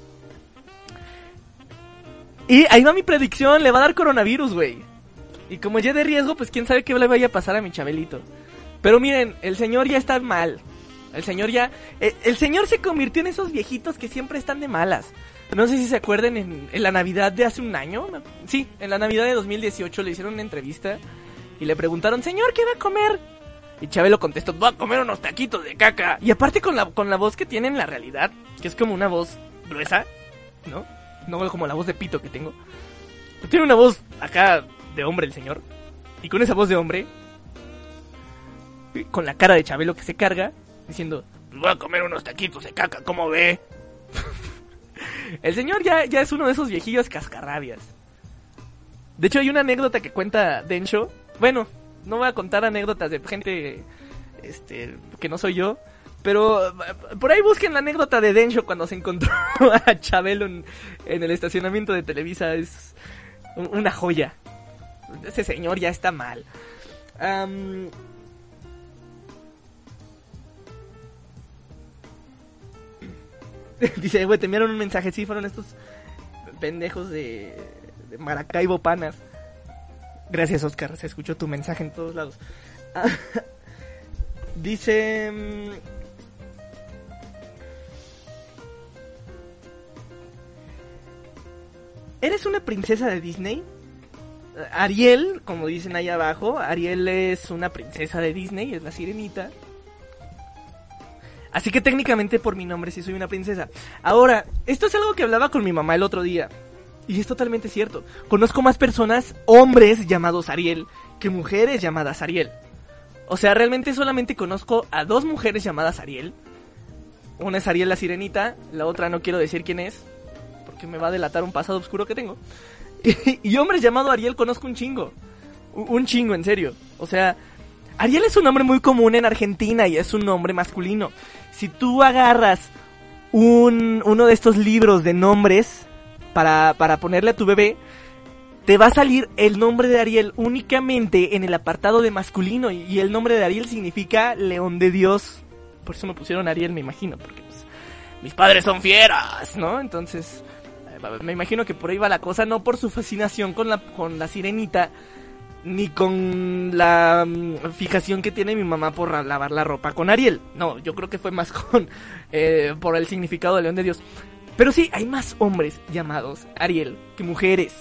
Y ahí va mi predicción, le va a dar coronavirus, güey. Y como ya de riesgo, pues quién sabe qué le vaya a pasar a mi Chabelito. Pero miren, el señor ya está mal. El señor ya... El, el señor se convirtió en esos viejitos que siempre están de malas. No sé si se acuerdan en, en, la Navidad de hace un año. Sí, en la Navidad de 2018 le hicieron una entrevista y le preguntaron, señor, ¿qué va a comer? Y Chabelo contestó, voy a comer unos taquitos de caca. Y aparte con la, con la voz que tiene en la realidad, que es como una voz gruesa, ¿no? No como la voz de pito que tengo. Tiene una voz acá de hombre el señor. Y con esa voz de hombre, con la cara de Chabelo que se carga, diciendo, voy a comer unos taquitos de caca, ¿cómo ve? el señor ya, ya es uno de esos viejillos cascarrabias. De hecho, hay una anécdota que cuenta Densho. Bueno, no voy a contar anécdotas de gente este, que no soy yo. Pero por ahí busquen la anécdota de Densho cuando se encontró a Chabelo en, en el estacionamiento de Televisa. Es una joya. Ese señor ya está mal. Um, Dice, güey, te enviaron un mensaje. Sí, fueron estos pendejos de, de Maracaibo Panas. Gracias, Oscar. Se escuchó tu mensaje en todos lados. Dice. ¿Eres una princesa de Disney? Ariel, como dicen ahí abajo, Ariel es una princesa de Disney, es la sirenita. Así que técnicamente por mi nombre sí soy una princesa. Ahora, esto es algo que hablaba con mi mamá el otro día. Y es totalmente cierto. Conozco más personas, hombres llamados Ariel, que mujeres llamadas Ariel. O sea, realmente solamente conozco a dos mujeres llamadas Ariel. Una es Ariel la sirenita, la otra no quiero decir quién es, porque me va a delatar un pasado oscuro que tengo. Y, hombres llamado Ariel conozco un chingo. Un chingo, en serio. O sea, Ariel es un nombre muy común en Argentina y es un nombre masculino. Si tú agarras un, uno de estos libros de nombres para, para ponerle a tu bebé, te va a salir el nombre de Ariel únicamente en el apartado de masculino. Y, el nombre de Ariel significa león de Dios. Por eso me pusieron Ariel, me imagino, porque pues, mis padres son fieras, ¿no? Entonces, me imagino que por ahí va la cosa, no por su fascinación con la, con la sirenita, ni con la um, fijación que tiene mi mamá por lavar la ropa con Ariel. No, yo creo que fue más con eh, por el significado de León de Dios. Pero sí, hay más hombres llamados Ariel que mujeres.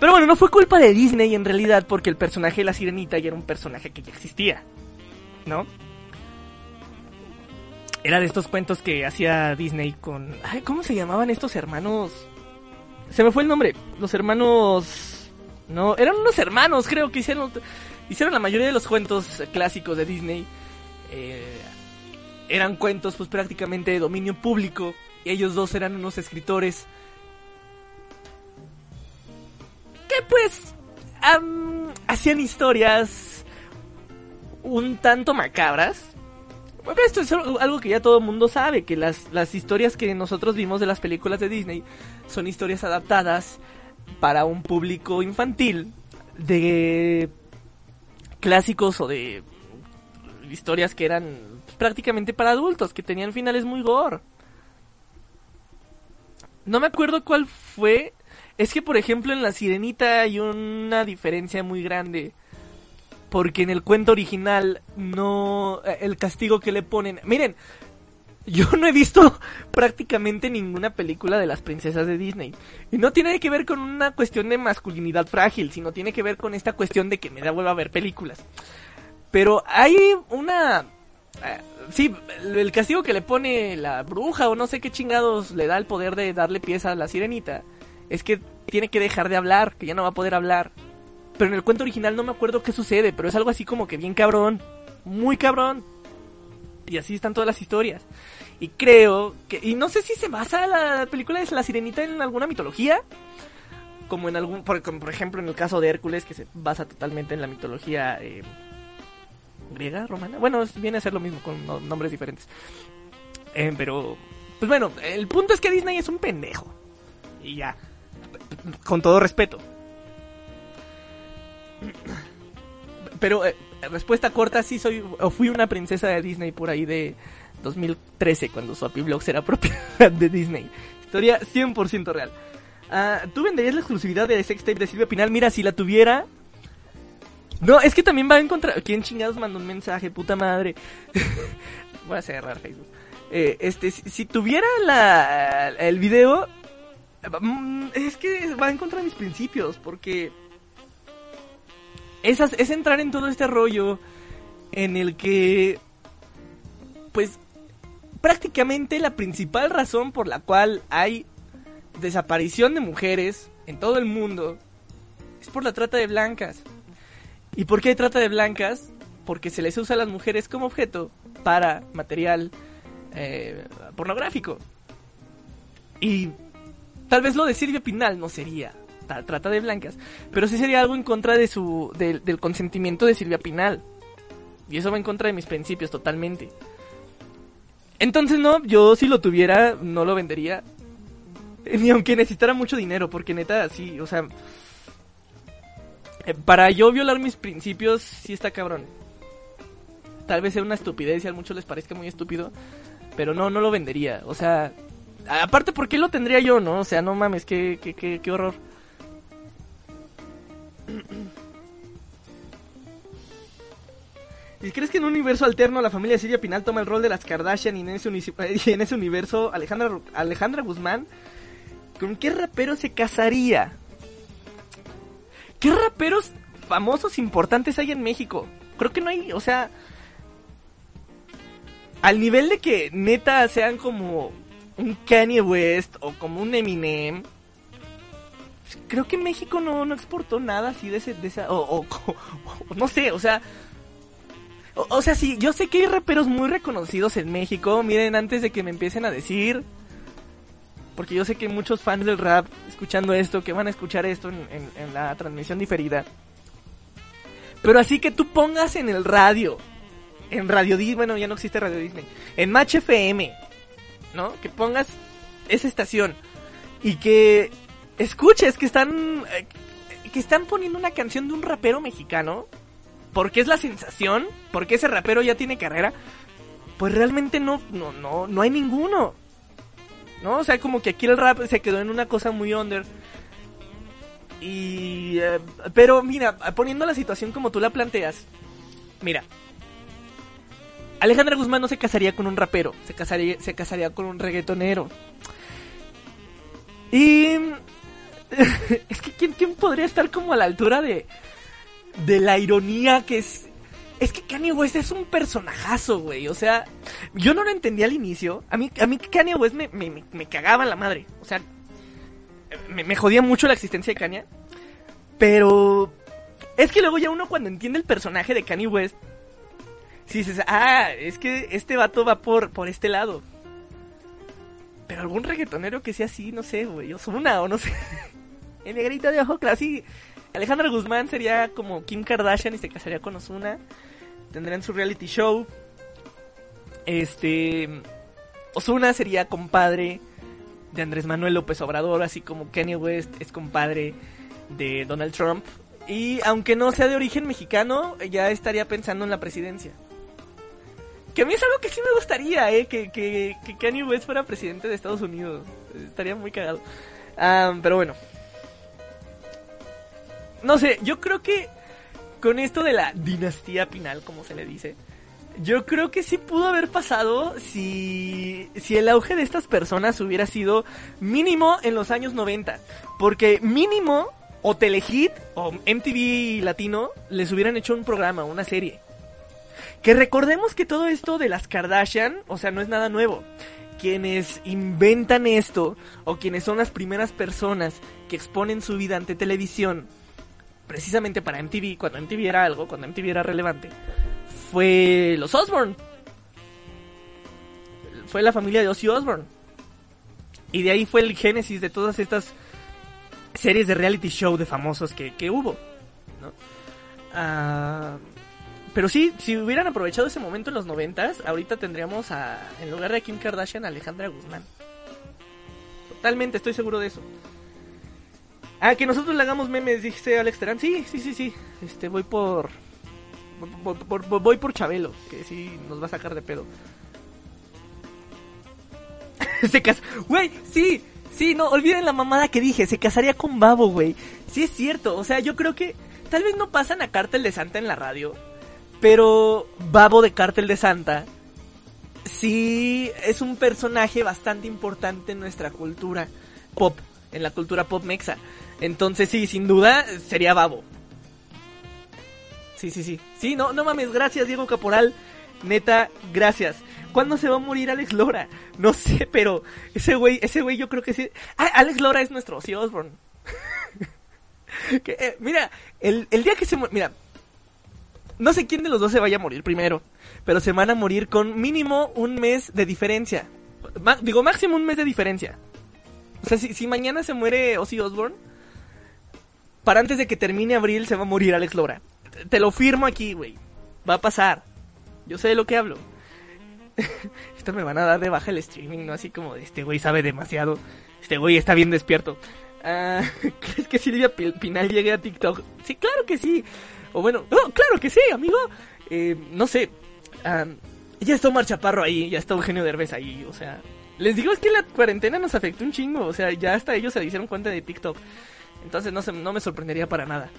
Pero bueno, no fue culpa de Disney en realidad porque el personaje de la sirenita ya era un personaje que ya existía. ¿No? Era de estos cuentos que hacía Disney con... Ay, ¿Cómo se llamaban estos hermanos? Se me fue el nombre. Los hermanos... No, eran unos hermanos, creo que hicieron... Hicieron la mayoría de los cuentos clásicos de Disney. Eh, eran cuentos pues prácticamente de dominio público. Y ellos dos eran unos escritores. Que pues... Hacían historias un tanto macabras. Porque esto es algo que ya todo el mundo sabe, que las, las historias que nosotros vimos de las películas de Disney son historias adaptadas para un público infantil de clásicos o de historias que eran prácticamente para adultos, que tenían finales muy gore. No me acuerdo cuál fue. Es que, por ejemplo, en La Sirenita hay una diferencia muy grande. porque en el cuento original no eh, el castigo que le ponen. Miren, yo no he visto prácticamente ninguna película de las princesas de Disney. Y no tiene que ver con una cuestión de masculinidad frágil, sino tiene que ver con esta cuestión de que me da vuelva a ver películas. Pero hay una... eh, sí, el castigo que le pone la bruja o no sé qué chingados le da el poder de darle pieza a la sirenita. Es que tiene que dejar de hablar, que ya no va a poder hablar. Pero en el cuento original no me acuerdo qué sucede, pero es algo así como que bien cabrón. Muy cabrón. Y así están todas las historias. Y creo que... Y no sé si se basa la película de La Sirenita en alguna mitología. Como en algún... Por, ejemplo en el caso de Hércules, que se basa totalmente en la mitología eh, griega, romana. Bueno, viene a ser lo mismo con no- nombres diferentes. Eh, pero... Pues bueno, el punto es que Disney es un pendejo. Y ya. Con todo respeto. Pero eh, respuesta corta, sí soy o fui una princesa de Disney por ahí de 2013 cuando Swappy era propiedad de Disney. Historia 100% real. Ah, ¿Tú venderías la exclusividad de sextape de Silvia Pinal? Mira, si la tuviera... No, es que también va a encontrar... ¿Quién chingados mandó un mensaje? Puta madre. Voy a cerrar Facebook. Eh, este, si, si tuviera la, el video... mm, Es que va en contra de mis principios, porque es, es entrar en todo este rollo en el que, pues, prácticamente la principal razón por la cual hay desaparición de mujeres en todo el mundo es por la trata de blancas. ¿Y por qué hay trata de blancas? Porque se les usa a las mujeres como objeto para material eh, pornográfico. Y tal vez lo de Silvia Pinal no sería ta- trata de blancas, pero sí sería algo en contra de su del consentimiento de Silvia Pinal. Y eso va en contra de mis principios totalmente. Entonces no, yo si lo tuviera no lo vendería. Ni aunque necesitara mucho dinero, porque neta sí, o sea, eh, para yo violar mis principios sí está cabrón. Tal vez sea una estupidez y a muchos les parezca muy estúpido, pero no, no lo vendería. O sea, aparte, ¿por qué lo tendría yo, no? O sea, no mames, qué, qué, qué, qué horror. ¿Y crees que en un universo alterno la familia de Silvia Pinal toma el rol de las Kardashian y en ese, universo Alejandra, Alejandra Guzmán con qué rapero se casaría? ¿Qué raperos famosos importantes hay en México? Creo que no hay, o sea, al nivel de que neta sean como un Kanye West o como un Eminem. Creo que México no, no exportó nada así de ese, de esa, o, o- o no sé, o sea, o, sea, sí, yo sé que hay raperos muy reconocidos en México. Miren, antes de que me empiecen a decir. Porque yo sé que muchos fans del rap escuchando esto, que van a escuchar esto en, en- en la transmisión diferida. Pero así que tú pongas en el radio, en Radio Disney, bueno, ya no existe Radio Disney, en Match FM, ¿no? Que pongas esa estación y que escuches que están, eh, que están poniendo una canción de un rapero mexicano porque es la sensación, porque ese rapero ya tiene carrera, pues realmente no, no, no, no hay ninguno. ¿No? O sea, como que aquí el rap se quedó en una cosa muy under. Y... eh, pero mira, poniendo la situación como tú la planteas, mira. Alejandra Guzmán no se casaría con un rapero, se casaría, se casaría con un reggaetonero. Y... es que ¿quién, ¿quién podría estar como a la altura de, de la ironía que es... Es que Kanye West es un personajazo, güey. O sea, yo no lo entendía al inicio. A mí, a mí Kanye West me, me, me, me cagaba la madre. O sea, me, jodía mucho la existencia de Kanye. Pero es que luego ya uno cuando entiende el personaje de Kanye West, si dices, ah, es que este vato va por, por este lado. Pero algún reggaetonero que sea así, no sé, güey. Ozuna o no sé. El negrito de ojo claro, sí. Alejandra Guzmán sería como Kim Kardashian y se casaría con Ozuna. Tendrían su reality show. Este. Ozuna sería compadre de Andrés Manuel López Obrador, así como Kanye West es compadre de Donald Trump. Y aunque no sea de origen mexicano, ya estaría pensando en la presidencia. Que a mí es algo que sí me gustaría, ¿eh? Que, que, que Kanye West fuera presidente de Estados Unidos. Estaría muy cagado. Ah, pero bueno. No sé, yo creo que con esto de la dinastía Pinal, como se le dice, yo creo que sí pudo haber pasado si, si el auge de estas personas hubiera sido mínimo en los años 90. Porque mínimo o Telehit o MTV Latino les hubieran hecho un programa, una serie. Que recordemos que todo esto de las Kardashian, o sea, no es nada nuevo. Quienes inventan esto, o quienes son las primeras personas que exponen su vida ante televisión, precisamente para MTV, cuando MTV era algo, cuando MTV era relevante, fue los Osborne. Fue la familia de Ozzy Osbourne. Y de ahí fue el génesis de todas estas series de reality show de famosos que, que hubo. Ah, pero sí, si hubieran aprovechado ese momento en los noventas, ahorita tendríamos a, en lugar de Kim Kardashian, a Alejandra Guzmán. Totalmente, estoy seguro de eso. Ah, que nosotros le hagamos memes, dice Alex Terán. Sí, sí, sí, sí. Este, voy por, voy por Chabelo, que sí nos va a sacar de pedo. se casa. Güey, sí, sí, no, olviden la mamada que dije. Se casaría con Babo, güey. Sí es cierto, o sea, yo creo que tal vez no pasan a Cártel de Santa en la radio. Pero Babo de Cártel de Santa sí es un personaje bastante importante en nuestra cultura pop, en la cultura pop mexa. Entonces sí, sin duda sería Babo. Sí, sí, sí. Sí, no, no mames, gracias Diego Caporal. Neta, gracias. ¿Cuándo se va a morir Alex Lora? No sé, pero ese güey, ese güey yo creo que sí. Ah, Alex Lora es nuestro Ozzy Osbourne. Eh, mira, el, el día que se muere, mira, no sé quién de los dos se vaya a morir primero, pero se van a morir con mínimo un mes de diferencia. digo, máximo un mes de diferencia. O sea, si, si mañana se muere Ozzy Osbourne, para antes de que termine abril se va a morir Alex Lora. Te lo firmo aquí, güey. Va a pasar. Yo sé de lo que hablo. Esto me van a dar de baja el streaming, ¿no? Así como, este güey sabe demasiado. Este güey está bien despierto. Ah, ¿Crees que Silvia Pinal llegue a TikTok? Sí, claro que sí. O bueno, oh, claro que sí, amigo. Eh, no sé. ya está Omar Chaparro ahí, ya está Eugenio Derbez ahí, o sea. Les digo, es que la cuarentena nos afectó un chingo. O sea, ya hasta ellos se hicieron cuenta de TikTok. Entonces no, se, no me sorprendería para nada.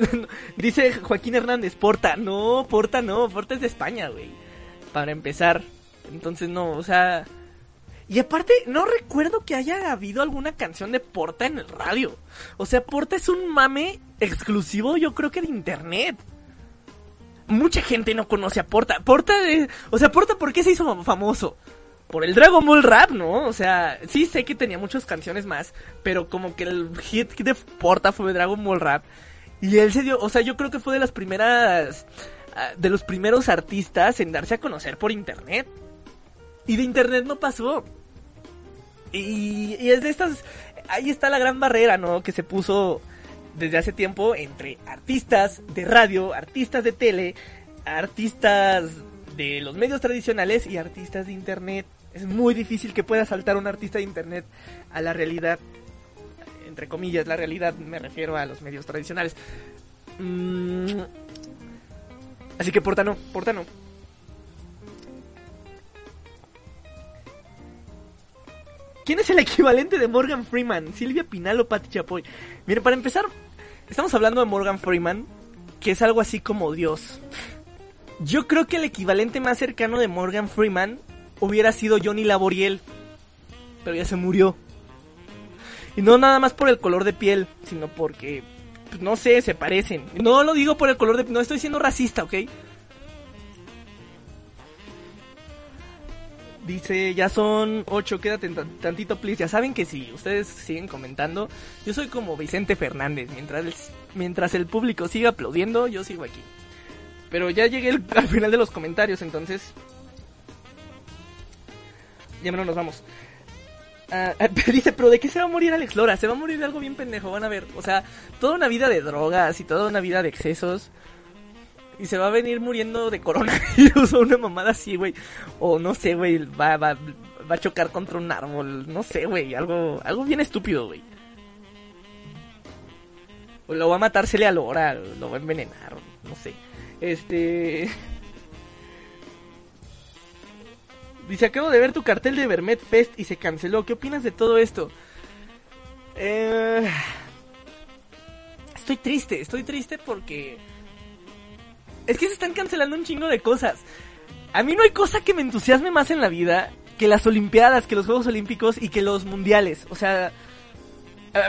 Dice Joaquín Hernández, Porta. No, Porta no, Porta es de España, güey. Para empezar. Entonces no, o sea... Y aparte, no recuerdo que haya habido alguna canción de Porta en el radio. O sea, Porta es un mame exclusivo, yo creo que de internet. Mucha gente no conoce a Porta. Porta de... O sea, Porta, ¿por qué se hizo famoso? por el Dragon Ball Rap, ¿no? O sea, sí sé que tenía muchas canciones más, pero como que el hit de Porta fue Dragon Ball Rap. Y él se dio, o sea, yo creo que fue de las primeras, ah, de los primeros artistas en darse a conocer por internet. Y de internet no pasó. Y, y es de estas, ahí está la gran barrera, ¿no? Que se puso desde hace tiempo entre artistas de radio, artistas de tele, artistas de los medios tradicionales y artistas de internet. Es muy difícil que pueda saltar un artista de internet a la realidad. Entre comillas, la realidad me refiero a los medios tradicionales. Mm. Así que porta no, ¿Quién es el equivalente de Morgan Freeman? ¿Silvia Pinal o Patti Chapoy? Mire, para empezar, estamos hablando de Morgan Freeman, que es algo así como Dios. Yo creo que el equivalente más cercano de Morgan Freeman hubiera sido Johnny Laboriel. Pero ya se murió. Y no nada más por el color de piel, sino porque, pues, no sé, se parecen. No lo digo por el color de piel, no estoy siendo racista, ¿ok? Dice, ya son ocho, quédate tantito, please. Ya saben que si ustedes siguen comentando, yo soy como Vicente Fernández. Mientras el, mientras el público siga aplaudiendo, yo sigo aquí. Pero ya llegué al final de los comentarios, entonces ya menos nos vamos. Ah, dice, pero ¿de qué se va a morir Alex Lora? Se va a morir de algo bien pendejo, van a ver. O sea, toda una vida de drogas y toda una vida de excesos. Y se va a venir muriendo de coronavirus o una mamada así, güey. O no sé, güey, va, va, va a chocar contra un árbol. No sé, güey, algo, algo bien estúpido, güey. O lo va a matársele a Lora, lo va a envenenar, no sé. Este... Dice, acabo de ver tu cartel de Vermet Fest y se canceló. ¿Qué opinas de todo esto? Eh... Estoy triste, estoy triste porque... Es que se están cancelando un chingo de cosas. A mí no hay cosa que me entusiasme más en la vida que las Olimpiadas, que los Juegos Olímpicos y que los Mundiales. O sea,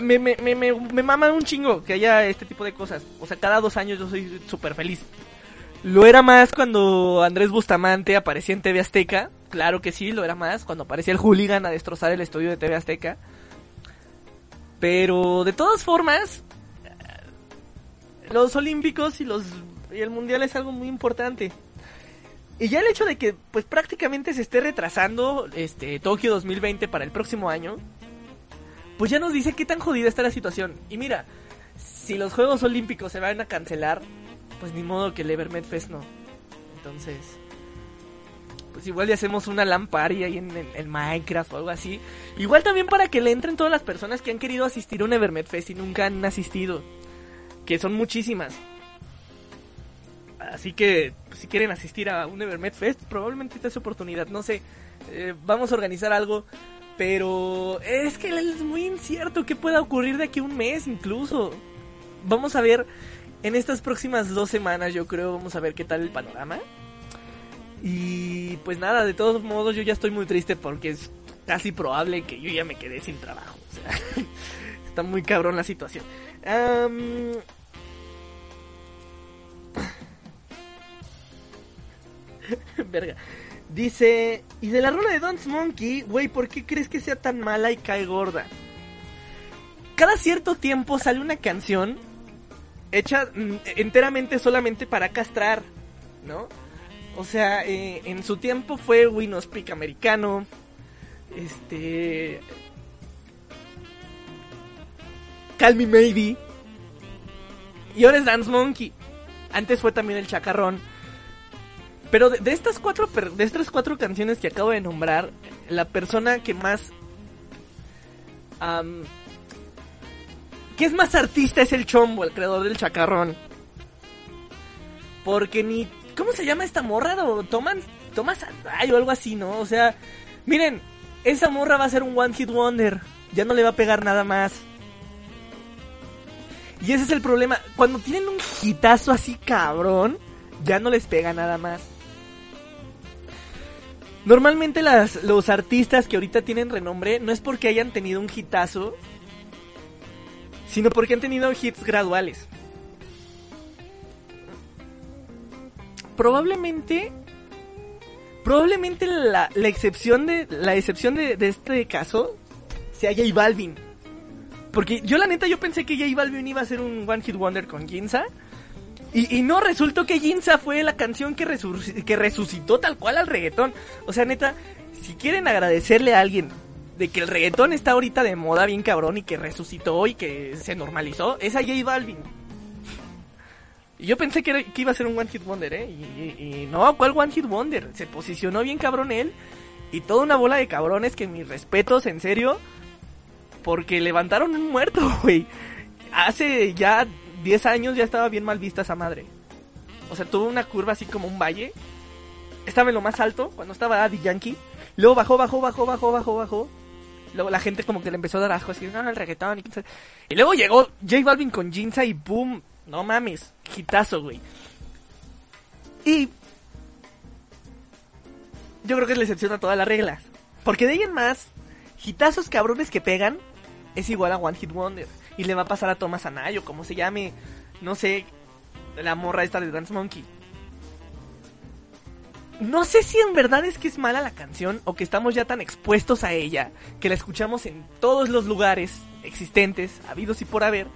me, me, me, me, mama un chingo que haya este tipo de cosas. O sea, cada dos años yo soy súper feliz. Lo era más cuando Andrés Bustamante aparecía en TV Azteca. Claro que sí, lo era más. Cuando aparecía el hooligan a destrozar el estudio de TV Azteca. Pero de todas formas, los Olímpicos y los y el Mundial es algo muy importante. Y ya el hecho de que pues prácticamente se esté retrasando este Tokio 2020 para el próximo año, pues ya nos dice qué tan jodida está la situación. Y mira, si los Juegos Olímpicos se van a cancelar, pues ni modo que el Evermed Fest no. Entonces, pues igual ya hacemos una lamparia ahí en, Minecraft o algo así. Igual también para que le entren todas las personas que han querido asistir a un Evermed Fest y nunca han asistido. Que son muchísimas. Así que pues, si quieren asistir a un Evermed Fest, probablemente esta es su oportunidad. No sé, eh, vamos a organizar algo. Pero es que es muy incierto que pueda ocurrir de aquí a un mes incluso. Vamos a ver en estas próximas dos semanas yo creo vamos a ver qué tal el panorama. Y pues nada, de todos modos yo ya estoy muy triste porque es casi probable que yo ya me quedé sin trabajo. O sea, está muy cabrón la situación. Verga. Dice, y de la rola de Dance Monkey, güey, ¿por qué crees que sea tan mala y cae gorda? Cada cierto tiempo sale una canción hecha mm, enteramente solamente para castrar, ¿no? O sea, eh, en su tiempo fue Winos Peak americano, este... Call Me Maybe, y ahora es Dance Monkey. Antes fue también el Chacarrón. Pero de, estas cuatro de estas cuatro canciones que acabo de nombrar, la persona que más que es más artista es el Chombo, el creador del chacarrón. Porque ni ¿cómo se llama esta morra? Toman Tomas o algo así, ¿no? O sea, miren, esa morra va a ser un one hit wonder, ya no le va a pegar nada más. Y ese es el problema, cuando tienen un hitazo así cabrón, ya no les pega nada más. Normalmente las, los artistas que ahorita tienen renombre no es porque hayan tenido un hitazo, sino porque han tenido hits graduales. Probablemente, probablemente la, excepción de la excepción de, este caso sea J Balvin, porque yo la neta yo pensé que J Balvin iba a ser un one hit wonder con Ginza. Y, no resultó que Ginza fue la canción que, resucitó tal cual al reggaetón. O sea, neta, si quieren agradecerle a alguien de que el reggaetón está ahorita de moda bien cabrón y que resucitó y que se normalizó, es a J Balvin. Y yo pensé que, iba a ser un One Hit Wonder, ¿eh? Y, y, no, ¿cuál One Hit Wonder? Se posicionó bien cabrón él. Y toda una bola de cabrones que mis respetos, en serio. Porque levantaron un muerto, güey. Hace ya 10 años ya estaba bien mal vista esa madre. O sea, tuvo una curva así como un valle. Estaba en lo más alto cuando estaba Daddy Yankee. Luego bajó, bajó, bajó, bajó, bajó, bajó. Luego la gente como que le empezó a dar asco, así, no, el reggaetón y Y luego llegó J Balvin con Jinza y boom, no mames, hitazo, güey. Y yo creo que es la excepción a todas las reglas. Porque de ahí en más, hitazos cabrones que pegan es igual a One Hit Wonder. Y le va a pasar a Thomas Anayo, como se llame, no sé, la morra esta de Dance Monkey. No sé si en verdad es que es mala la canción o que estamos ya tan expuestos a ella, que la escuchamos en todos los lugares existentes, habidos y por haber,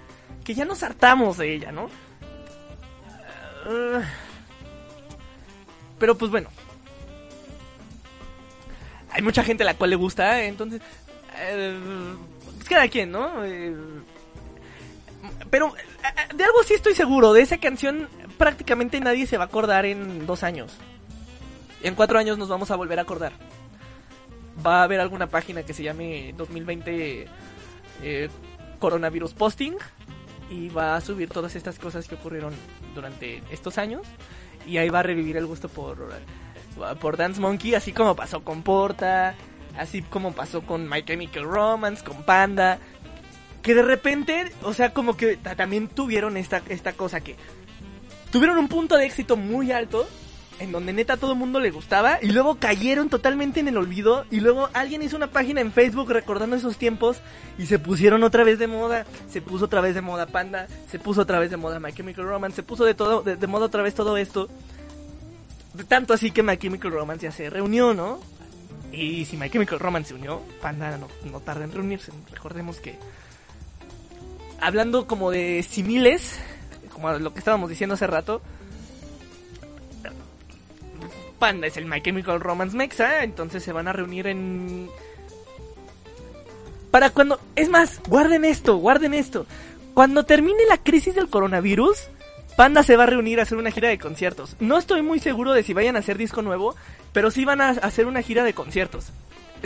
que ya nos hartamos de ella, ¿no? Uh, pero pues bueno. Hay mucha gente a la cual le gusta, ¿eh? entonces... Eh, pues cada quien, ¿no? Eh, pero de algo sí estoy seguro, de esa canción prácticamente nadie se va a acordar en dos años. En cuatro años nos vamos a volver a acordar. Va a haber alguna página que se llame 2020 eh, Coronavirus Posting y va a subir todas estas cosas que ocurrieron durante estos años y ahí va a revivir el gusto por por Dance Monkey, así como pasó con Porta, así como pasó con My Chemical Romance, con Panda, que de repente, o sea, como que también tuvieron esta, esta cosa que tuvieron un punto de éxito muy alto, en donde neta todo el mundo le gustaba, y luego cayeron totalmente en el olvido, y luego alguien hizo una página en Facebook recordando esos tiempos, y se pusieron otra vez de moda, se puso otra vez de moda Panda, se puso otra vez de moda My Chemical Romance, se puso de todo, de, moda otra vez todo esto. Tanto así que My Chemical Romance ya se reunió, ¿no? Y si My Chemical Romance se unió, Panda no tarda en reunirse. Recordemos que. Hablando como de similes, como lo que estábamos diciendo hace rato. Panda es el My Chemical Romance Mexa, entonces se van a reunir en. Para cuando. Es más, guarden esto, guarden esto. Cuando termine la crisis del coronavirus, Panda se va a reunir a hacer una gira de conciertos. No estoy muy seguro de si vayan a hacer disco nuevo, pero sí van a hacer una gira de conciertos.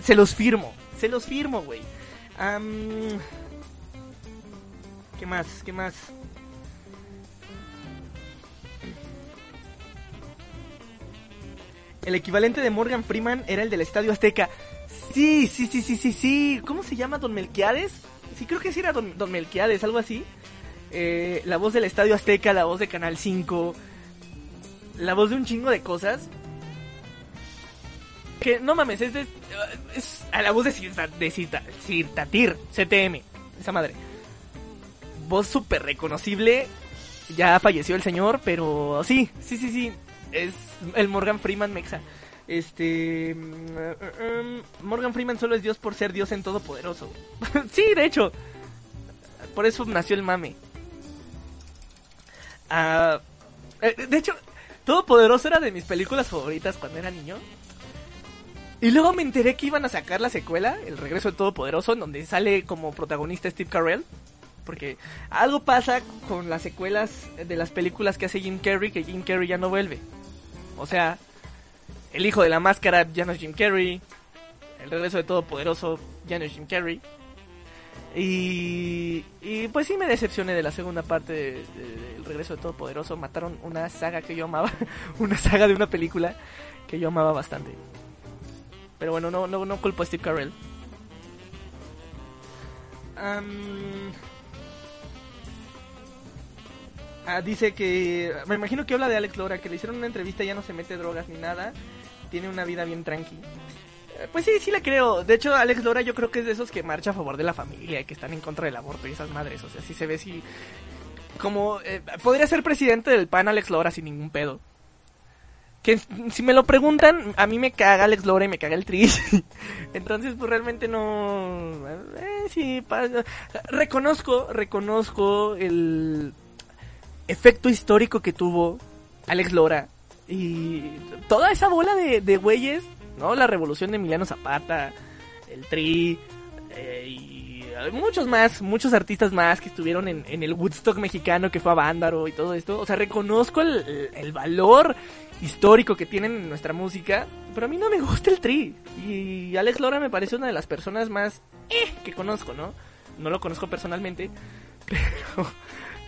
Se los firmo, se los firmo, güey. ¿Qué más? ¿Qué más? El equivalente de Morgan Freeman era el del Estadio Azteca. Sí, sí, sí, sí, sí, sí. ¿Cómo se llama Don Melquiades? Sí, creo que sí era Don, Don Melquiades, algo así. Eh, la voz del Estadio Azteca, la voz de Canal 5, la voz de un chingo de cosas. Que no mames, es, de, es a la voz de, Cirta, de Cirtatir, CTM, esa madre. Voz súper reconocible. Ya falleció el señor, pero sí, sí, sí, sí. Es el Morgan Freeman Mexa. Este. Morgan Freeman solo es Dios por ser Dios en Todopoderoso. sí, de hecho. Por eso nació el mame. Eh, de hecho, Todopoderoso era de mis películas favoritas cuando era niño. Y luego me enteré que iban a sacar la secuela, El regreso de Todopoderoso, en donde sale como protagonista Steve Carell. Porque algo pasa con las secuelas de las películas que hace Jim Carrey, que Jim Carrey ya no vuelve. O sea, El hijo de la máscara ya no es Jim Carrey. El regreso de Todopoderoso ya no es Jim Carrey. Y, y pues sí me decepcioné de la segunda parte del regreso de Todopoderoso. Mataron una saga que yo amaba, una saga de una película que yo amaba bastante. Pero bueno, no, no, no culpo a Steve Carell. Ah, dice que. Me imagino que habla de Alex Lora, que le hicieron una entrevista y ya no se mete drogas ni nada. Tiene una vida bien tranquila. Pues sí, sí le creo. De hecho, Alex Lora yo creo que es de esos que marcha a favor de la familia y que están en contra del aborto y esas madres. O sea, sí se ve si... Como... Eh, podría ser presidente del PAN Alex Lora sin ningún pedo. Que si me lo preguntan, a mí me caga Alex Lora y me caga el Tris. Entonces, pues realmente no... Eh, sí, reconozco, reconozco el efecto histórico que tuvo Alex Lora. Y toda esa bola de, de güeyes ¿no? La revolución de Emiliano Zapata, el Tri, eh, y muchos más, muchos artistas más que estuvieron en, el Woodstock mexicano que fue a Vándaro y todo esto. O sea, reconozco el, valor histórico que tienen en nuestra música, pero a mí no me gusta el Tri. Y Alex Lora me parece una de las personas más eh, que conozco, ¿no? No lo conozco personalmente, pero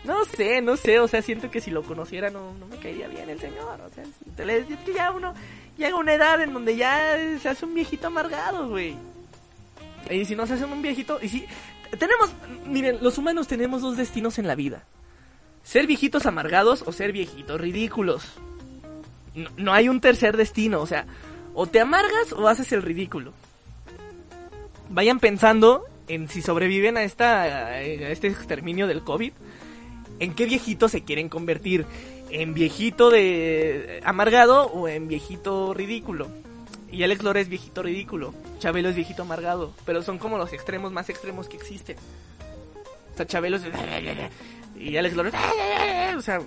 no sé, no sé, o sea, siento que si lo conociera no, no me caería bien el señor, o sea, es que ya uno llega una edad en donde ya se hace un viejito amargado, güey. Y si no se hace un viejito, y si tenemos, miren, los humanos tenemos dos destinos en la vida. Ser viejitos amargados o ser viejitos ridículos. No, hay un tercer destino, o sea, o te amargas o haces el ridículo. Vayan pensando en si sobreviven a, esta, a este exterminio del COVID, en qué viejitos se quieren convertir en viejito de amargado o en viejito ridículo. Y Alex Lora es viejito ridículo. Chabelo es viejito amargado. Pero son como los extremos más extremos que existen. O sea, Chabelo es... Y Alex Lora... O sea...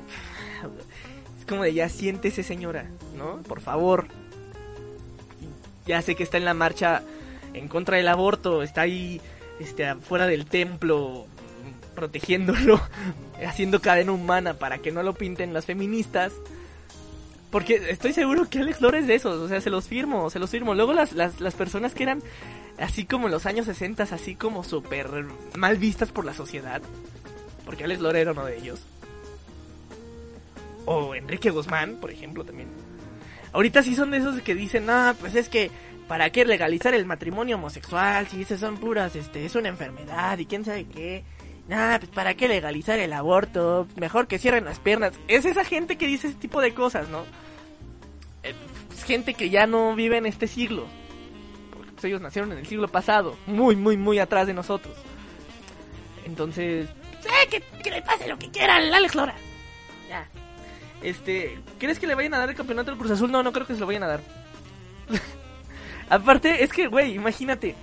Es como de ya siéntese señora, ¿no? Por favor. Ya sé que está en la marcha en contra del aborto. Está ahí este, afuera del templo protegiéndolo, haciendo cadena humana para que no lo pinten las feministas. Porque estoy seguro que Alex Lora es de esos, o sea, se los firmo, se los firmo. Luego las, las, las personas que eran así como en los años 60, así como súper mal vistas por la sociedad. Porque Alex Lora era uno de ellos. O Enrique Guzmán, por ejemplo, también. Ahorita sí son de esos que dicen, no, pues es que, ¿para qué legalizar el matrimonio homosexual? Si esas son puras, este, es una enfermedad y quién sabe qué. Nah, pues para qué legalizar el aborto, mejor que cierren las piernas. Es esa gente que dice ese tipo de cosas, ¿no? Es pues, gente que ya no vive en este siglo. Porque pues, ellos nacieron en el siglo pasado, muy, muy, muy atrás de nosotros. Entonces, eh, que, que, le pase lo que quiera al Alex Lora. Ya. Este, ¿crees que le vayan a dar el campeonato al Cruz Azul? No, no creo que se lo vayan a dar. Aparte, es que, güey, imagínate.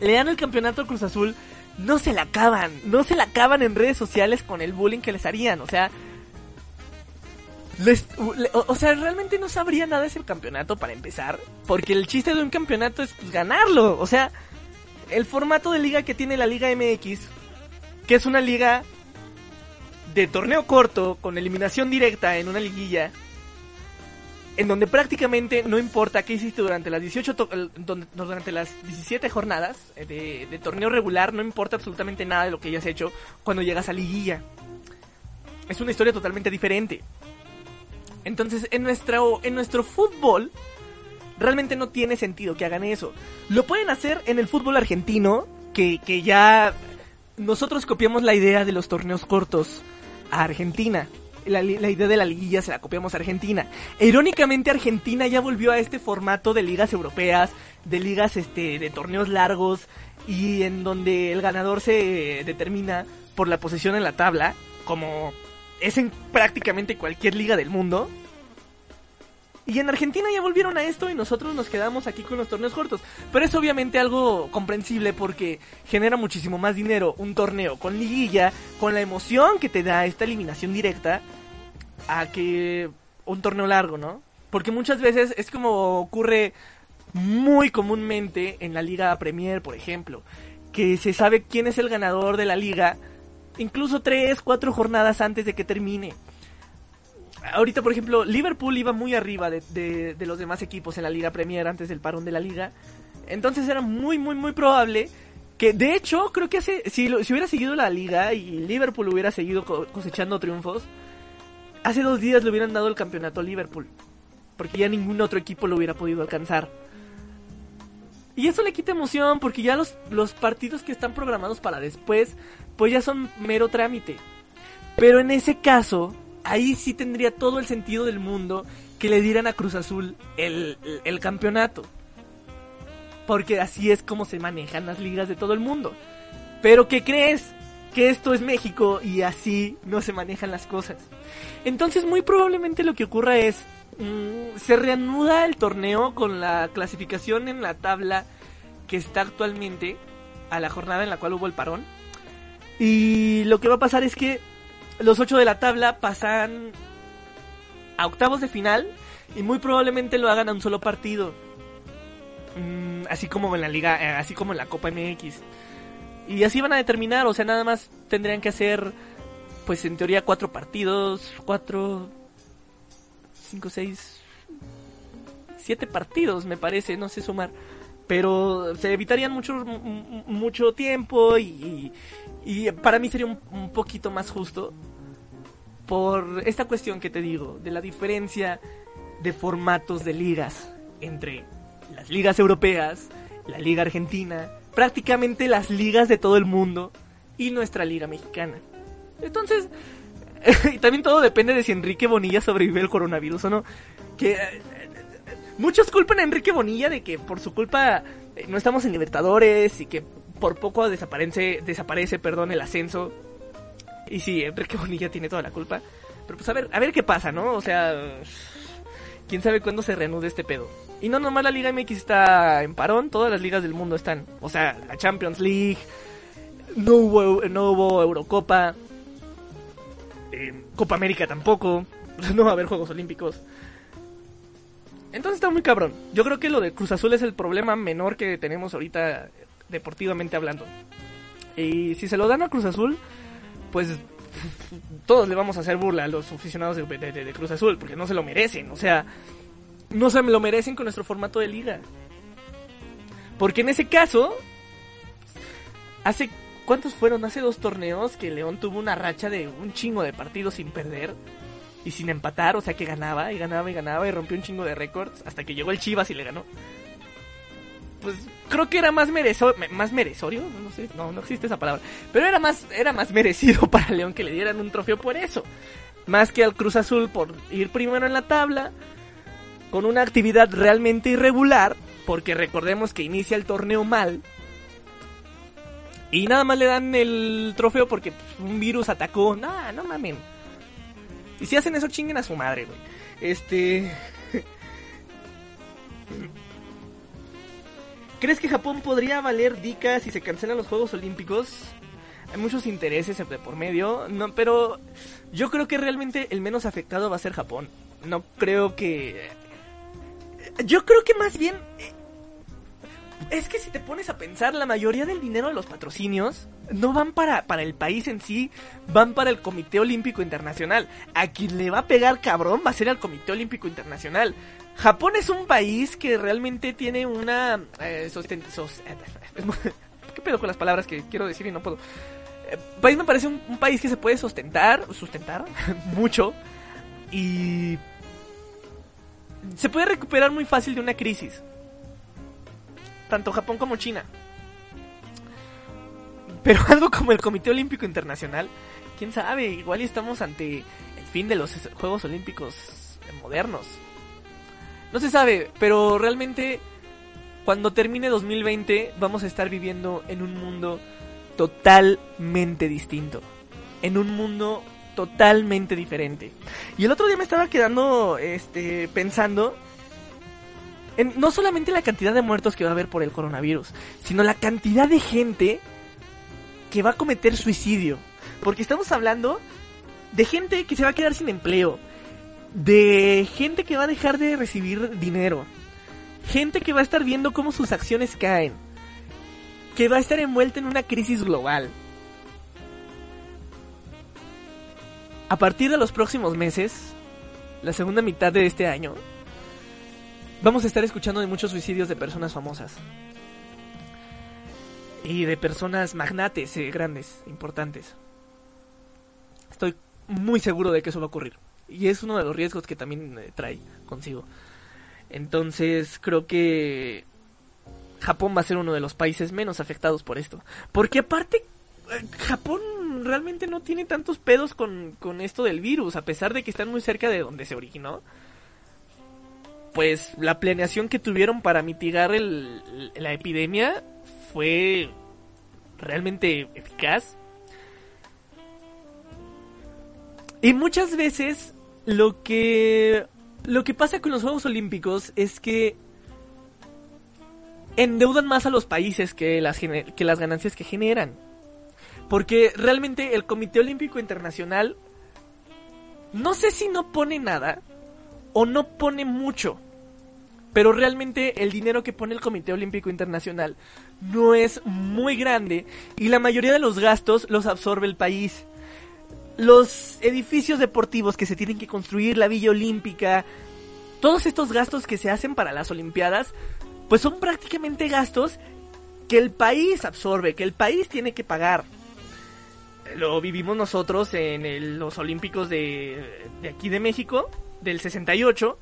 Le dan el campeonato al Cruz Azul, no se la acaban, no se la acaban en redes sociales con el bullying que les harían, o sea... O, o, sea, realmente no sabría nada ese campeonato para empezar, porque el chiste de un campeonato es pues, ganarlo, o sea, el formato de liga que tiene la Liga MX, que es una liga de torneo corto con eliminación directa en una liguilla en donde prácticamente no importa qué hiciste durante las 18 durante las 17 jornadas de, torneo regular, no importa absolutamente nada de lo que hayas hecho cuando llegas a liguilla. Es una historia totalmente diferente. Entonces, en nuestro en nuestro fútbol realmente no tiene sentido que hagan eso. Lo pueden hacer en el fútbol argentino, que ya nosotros copiamos la idea de los torneos cortos a Argentina. La, la, idea de la liguilla se la copiamos a Argentina. E, irónicamente Argentina ya volvió a este formato de ligas europeas, de ligas este de torneos largos y en donde el ganador se determina por la posición en la tabla, como es en prácticamente cualquier liga del mundo. Y en Argentina ya volvieron a esto y nosotros nos quedamos aquí con los torneos cortos. Pero es obviamente algo comprensible porque genera muchísimo más dinero un torneo con liguilla, con la emoción que te da esta eliminación directa, a que un torneo largo, ¿no? Porque muchas veces es como ocurre muy comúnmente en la Liga Premier, por ejemplo, que se sabe quién es el ganador de la liga incluso tres, cuatro jornadas antes de que termine ahorita, por ejemplo, Liverpool iba muy arriba de, los demás equipos en la Liga Premier antes del parón de la liga. Entonces era muy, muy, muy probable que, de hecho, creo que hace, si, hubiera seguido la liga y Liverpool hubiera seguido cosechando triunfos, hace dos días le hubieran dado el campeonato a Liverpool. Porque ya ningún otro equipo lo hubiera podido alcanzar. Y eso le quita emoción porque ya los partidos que están programados para después, pues ya son mero trámite. Pero en ese caso, ahí sí tendría todo el sentido del mundo que le dieran a Cruz Azul el, el, campeonato. Porque así es como se manejan las ligas de todo el mundo. Pero ¿qué crees? Que esto es México y así no se manejan las cosas. Entonces muy probablemente lo que ocurra es... Mmm, se reanuda el torneo con la clasificación en la tabla que está actualmente a la jornada en la cual hubo el parón. Y lo que va a pasar es que los ocho de la tabla pasan a octavos de final y muy probablemente lo hagan a un solo partido. Mm, así como en la liga, eh, así como en la Copa MX. Y así van a determinar, o sea, nada más tendrían que hacer, pues en teoría, cuatro partidos, cuatro, cinco, seis, siete partidos, me parece, no sé sumar. Pero se evitarían mucho, mucho tiempo y, y para mí sería un, poquito más justo por esta cuestión que te digo, de la diferencia de formatos de ligas entre las ligas europeas, la liga argentina, prácticamente las ligas de todo el mundo y nuestra liga mexicana. Entonces, y también todo depende de si Enrique Bonilla sobrevive el coronavirus o no. Que eh, muchos culpan a Enrique Bonilla de que por su culpa eh, no estamos en Libertadores y que por poco desaparece, desaparece perdón, el ascenso. Y sí, Enrique Bonilla tiene toda la culpa. Pero pues a ver, a ver qué pasa, ¿no? O sea, quién sabe cuándo se reanude este pedo. Y no nomás la Liga MX está en parón, todas las ligas del mundo están. O sea, la Champions League, no hubo, no hubo Eurocopa, eh, Copa América tampoco, no va a haber Juegos Olímpicos. Entonces está muy cabrón. Yo creo que lo de Cruz Azul es el problema menor que tenemos ahorita deportivamente hablando. Y si se lo dan a Cruz Azul, pues todos le vamos a hacer burla a los aficionados de, Cruz Azul, porque no se lo merecen, o sea, no se lo merecen con nuestro formato de liga. Porque en ese caso, hace, ¿cuántos fueron? Hace dos torneos que León tuvo una racha de un chingo de partidos sin perder. y sin empatar, o sea que ganaba y ganaba y ganaba y rompió un chingo de récords hasta que llegó el Chivas y le ganó. Pues creo que era más merezo, más merezorio, no sé, no, no existe esa palabra, pero era más, era más merecido para León que le dieran un trofeo por eso, más que al Cruz Azul por ir primero en la tabla, con una actividad realmente irregular, porque recordemos que inicia el torneo mal, y nada más le dan el trofeo porque pues, un virus atacó. No, no mamen. Y si hacen eso, chinguen a su madre, güey. Este. ¿Crees que Japón podría valer Dika si se cancelan los Juegos Olímpicos? Hay muchos intereses por medio, no, pero yo creo que realmente el menos afectado va a ser Japón. No creo que... Yo creo que más bien es que si te pones a pensar, la mayoría del dinero de los patrocinios no van para, para el país en sí, van para el Comité Olímpico Internacional. A quien le va a pegar cabrón va a ser al Comité Olímpico Internacional. Japón es un país que realmente tiene una... Eh, ¿Qué pedo con las palabras que quiero decir y no puedo? Eh, país me parece un, un país que se puede sustentar, sustentar mucho y se puede recuperar muy fácil de una crisis tanto Japón como China. Pero algo como el Comité Olímpico Internacional, quién sabe, igual estamos ante el fin de los Juegos Olímpicos modernos. No se sabe, pero realmente cuando termine 2020 vamos a estar viviendo en un mundo totalmente distinto. En un mundo totalmente diferente. Y el otro día me estaba quedando este pensando no solamente la cantidad de muertos que va a haber por el coronavirus, sino la cantidad de gente que va a cometer suicidio. Porque estamos hablando de gente que se va a quedar sin empleo, de gente que va a dejar de recibir dinero, gente que va a estar viendo cómo sus acciones caen, que va a estar envuelta en una crisis global. A partir de los próximos meses, la segunda mitad de este año, vamos a estar escuchando de muchos suicidios de personas famosas. Y de personas magnates, eh, grandes, importantes. Estoy muy seguro de que eso va a ocurrir. Y es uno de los riesgos que también eh, trae consigo. Entonces creo que Japón va a ser uno de los países menos afectados por esto. Porque aparte, eh, Japón realmente no tiene tantos pedos con, con esto del virus, a pesar de que están muy cerca de donde se originó pues la planeación que tuvieron para mitigar la epidemia fue realmente eficaz. Y muchas veces lo que lo que pasa con los Juegos Olímpicos es que endeudan más a los países que las, que las ganancias que generan. Porque realmente el Comité Olímpico Internacional no sé si no pone nada o no pone mucho. Pero realmente el dinero que pone el Comité Olímpico Internacional no es muy grande y la mayoría de los gastos los absorbe el país. Los edificios deportivos que se tienen que construir, la Villa Olímpica, todos estos gastos que se hacen para las Olimpiadas, pues son prácticamente gastos que el país absorbe, que el país tiene que pagar. Lo vivimos nosotros en los Olímpicos de, de aquí de México, del 68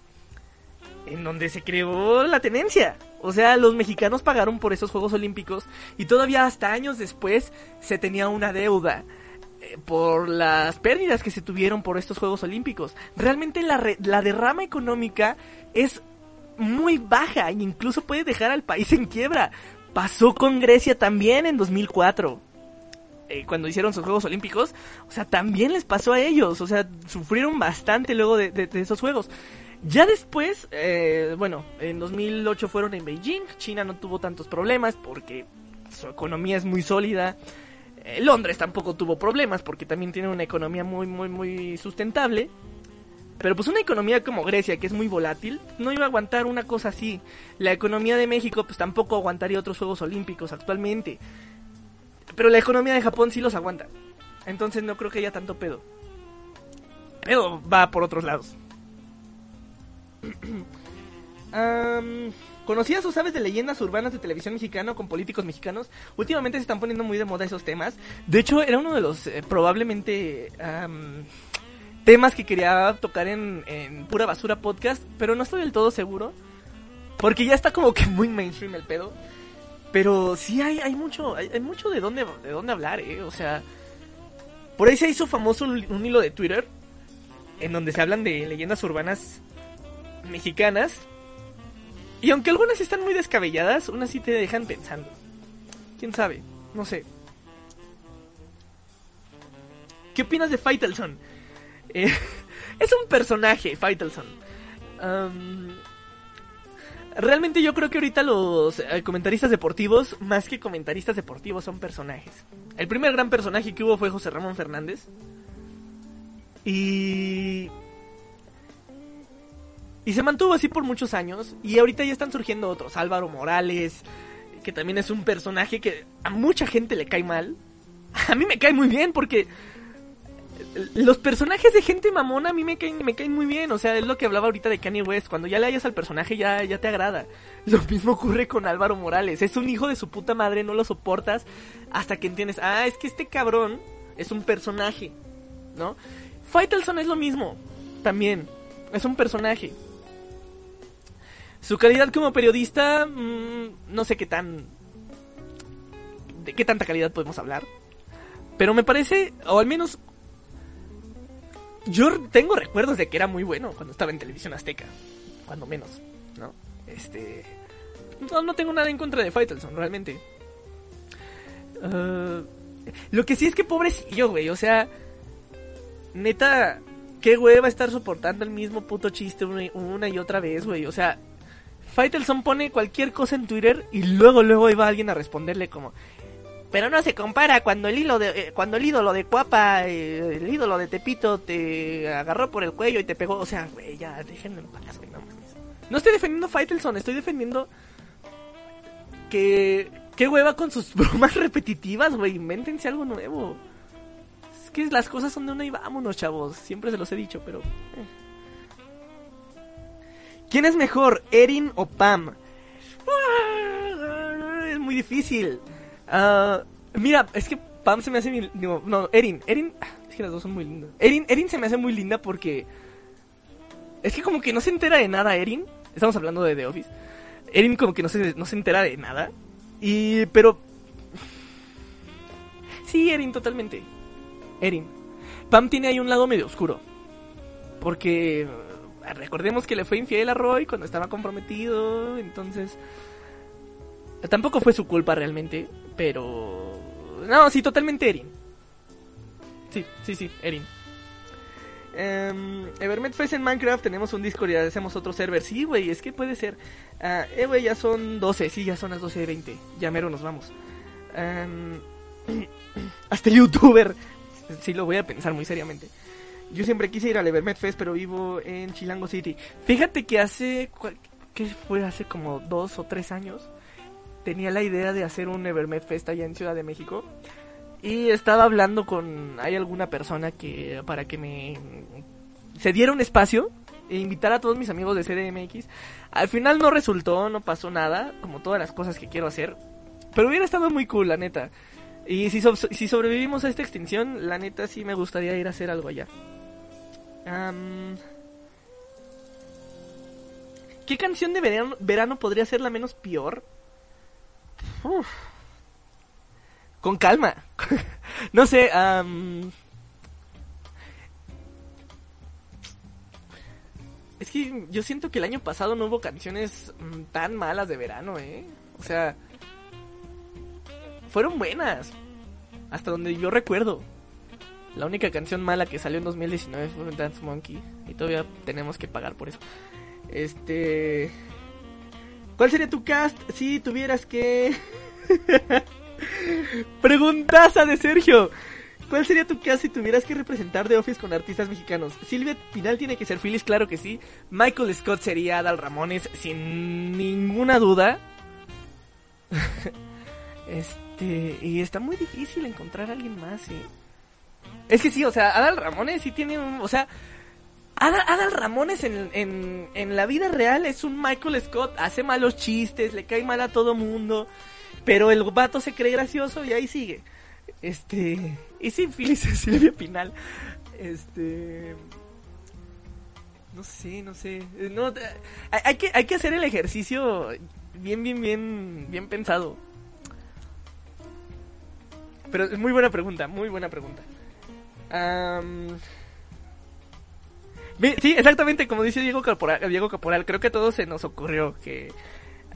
en donde se creó la tenencia. O sea, los mexicanos pagaron por esos Juegos Olímpicos y todavía hasta años después se tenía una deuda por las pérdidas que se tuvieron por estos Juegos Olímpicos. Realmente la, la derrama económica es muy baja e incluso puede dejar al país en quiebra. Pasó con Grecia también en 2004. Eh, cuando hicieron sus Juegos Olímpicos, o sea, también les pasó a ellos, o sea, sufrieron bastante luego de esos Juegos. Ya después, eh, bueno, en 2008 fueron en Beijing, China no tuvo tantos problemas porque su economía es muy sólida. Eh, Londres tampoco tuvo problemas porque también tiene una economía muy, muy, muy sustentable. Pero pues una economía como Grecia, que es muy volátil, no iba a aguantar una cosa así. La economía de México pues tampoco aguantaría otros Juegos Olímpicos actualmente. Pero la economía de Japón sí los aguanta. Entonces no creo que haya tanto pedo. Pero va por otros lados. ¿Conocías o sabes de leyendas urbanas de televisión mexicana con políticos mexicanos? Últimamente se están poniendo muy de moda esos temas. De hecho, era uno de los eh, probablemente temas que quería tocar en, en Pura Basura Podcast, pero no estoy del todo seguro. Porque ya está como que muy mainstream el pedo. Pero sí hay, hay mucho, hay, mucho de dónde, de dónde hablar, eh. O sea, por ahí se hizo famoso un hilo de Twitter en donde se hablan de leyendas urbanas mexicanas. Y aunque algunas están muy descabelladas, unas sí te dejan pensando. ¿Quién sabe? No sé. ¿Qué opinas de Faitelson? Eh, es un personaje, Faitelson. realmente yo creo que ahorita los eh, comentaristas deportivos, más que comentaristas deportivos, son personajes. El primer gran personaje que hubo fue José Ramón Fernández. Y... Y se mantuvo así por muchos años. Y ahorita ya están surgiendo otros. Álvaro Morales, que también es un personaje que a mucha gente le cae mal. A mí me cae muy bien porque los personajes de gente mamona a mí me caen, me caen muy bien. O sea, es lo que hablaba ahorita de Kanye West. Cuando ya le hayas al personaje ya, ya te agrada. Lo mismo ocurre con Álvaro Morales. Es un hijo de su puta madre, no lo soportas hasta que entiendes, ah, es que este cabrón es un personaje, ¿no? Faitelson es lo mismo, también. Es un personaje. Su calidad como periodista, mmm, no sé qué tan... De qué tanta calidad podemos hablar. Pero me parece, o al menos yo tengo recuerdos de que era muy bueno cuando estaba en televisión azteca. Cuando menos, ¿no? Este. No, tengo nada en contra de Faitelson, realmente. Uh, lo que sí es que pobrecillo, güey. O sea, neta, qué güey va a estar soportando el mismo puto chiste una, y otra vez, güey. O sea, Faitelson pone cualquier cosa en Twitter y luego, luego iba alguien a responderle como, pero no se compara cuando el hilo de, eh, cuando el ídolo de Cuapa, eh, el ídolo de Tepito te agarró por el cuello y te pegó. O sea, güey, ya déjenme en paz, no No estoy defendiendo Faitelson, estoy defendiendo que qué hueva con sus bromas repetitivas, güey, invéntense algo nuevo. Es que las cosas son de una y vámonos, chavos. Siempre se los he dicho, pero eh. ¿Quién es mejor, Erin o Pam? Es muy difícil. Uh, mira, es que Pam se me hace. no, Erin. Erin. Ah, es que las dos son muy lindas. Erin, Erin se me hace muy linda porque. Es que como que no se entera de nada, Erin. Estamos hablando de The Office. Erin como que no se, no se entera de nada. Y. Pero. Sí, Erin, totalmente. Erin. Pam tiene ahí un lado medio oscuro. Porque. Recordemos que le fue infiel a Roy cuando estaba comprometido. Entonces. Tampoco fue su culpa realmente. Pero... No, sí, totalmente Erin. Sí, sí, sí, Erin. Um, Evermet Fest en Minecraft, tenemos un Discord y hacemos otro server. Sí, güey, es que puede ser. Uh, eh, güey, ya son 12, sí, ya son las 12 de 20. Ya nos vamos. Um, hasta youtuber. Sí, lo voy a pensar muy seriamente. Yo siempre quise ir al Evermet Fest, pero vivo en Chilango City. Fíjate que hace. ¿Qué fue? Hace como dos o tres años tenía la idea de hacer un Evermed Fest allá en Ciudad de México. Y estaba hablando con. Hay alguna persona que. para que me. se diera un espacio. E invitar a todos mis amigos de CDMX. Al final no resultó, no pasó nada. Como todas las cosas que quiero hacer. Pero hubiera estado muy cool, la neta. Y si, si sobrevivimos a esta extinción, la neta sí me gustaría ir a hacer algo allá. ¿Qué canción de verano, podría ser la menos peor? Con calma. no sé, Es que yo siento que el año pasado no hubo canciones mm, tan malas de verano, ¿eh? O sea, fueron buenas. Hasta donde yo recuerdo. La única canción mala que salió en 2019 fue Dance Monkey. Y todavía tenemos que pagar por eso. Este... ¿Cuál sería tu cast si tuvieras que... Preguntaza de Sergio. ¿Cuál sería tu cast si tuvieras que representar The Office con artistas mexicanos? Silvia Pinal tiene que ser Phyllis, claro que sí. Michael Scott sería Adal Ramones, sin ninguna duda. este, y está muy difícil encontrar a alguien más, ¿eh? Es que sí, o sea, Adal Ramones sí tiene un, o sea, Adal, Ramones en, en, la vida real es un Michael Scott, hace malos chistes, le cae mal a todo mundo, pero el vato se cree gracioso y ahí sigue. Este, y sin Phyllis Silvia Pinal. Este. No sé, no sé. Eh, No, eh, hay que, hay que hacer el ejercicio bien, bien, bien, bien pensado. Pero es muy buena pregunta, muy buena pregunta. Ve- sí, exactamente, como dice Diego Caporal, Diego Caporal, creo que a todos se nos ocurrió que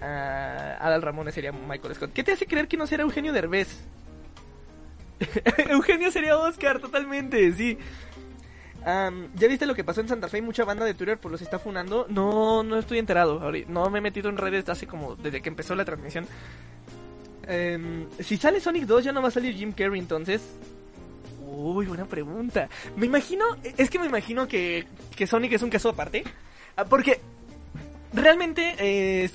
ah, Adal Ramones sería Michael Scott. ¿Qué te hace creer que no será Eugenio Derbez? Eugenio sería Oscar, totalmente, sí. Am, ¿Ya viste lo que pasó en Santa Fe? Hay mucha banda de Twitter por los está funando. No, no estoy enterado. No me he metido en redes hace como desde que empezó la transmisión. Em, si sale Sonic 2 ya no va a salir Jim Carrey entonces. Uy, buena pregunta. Me imagino, es que me imagino que, que Sonic es un caso aparte. Ah, Porque realmente eh,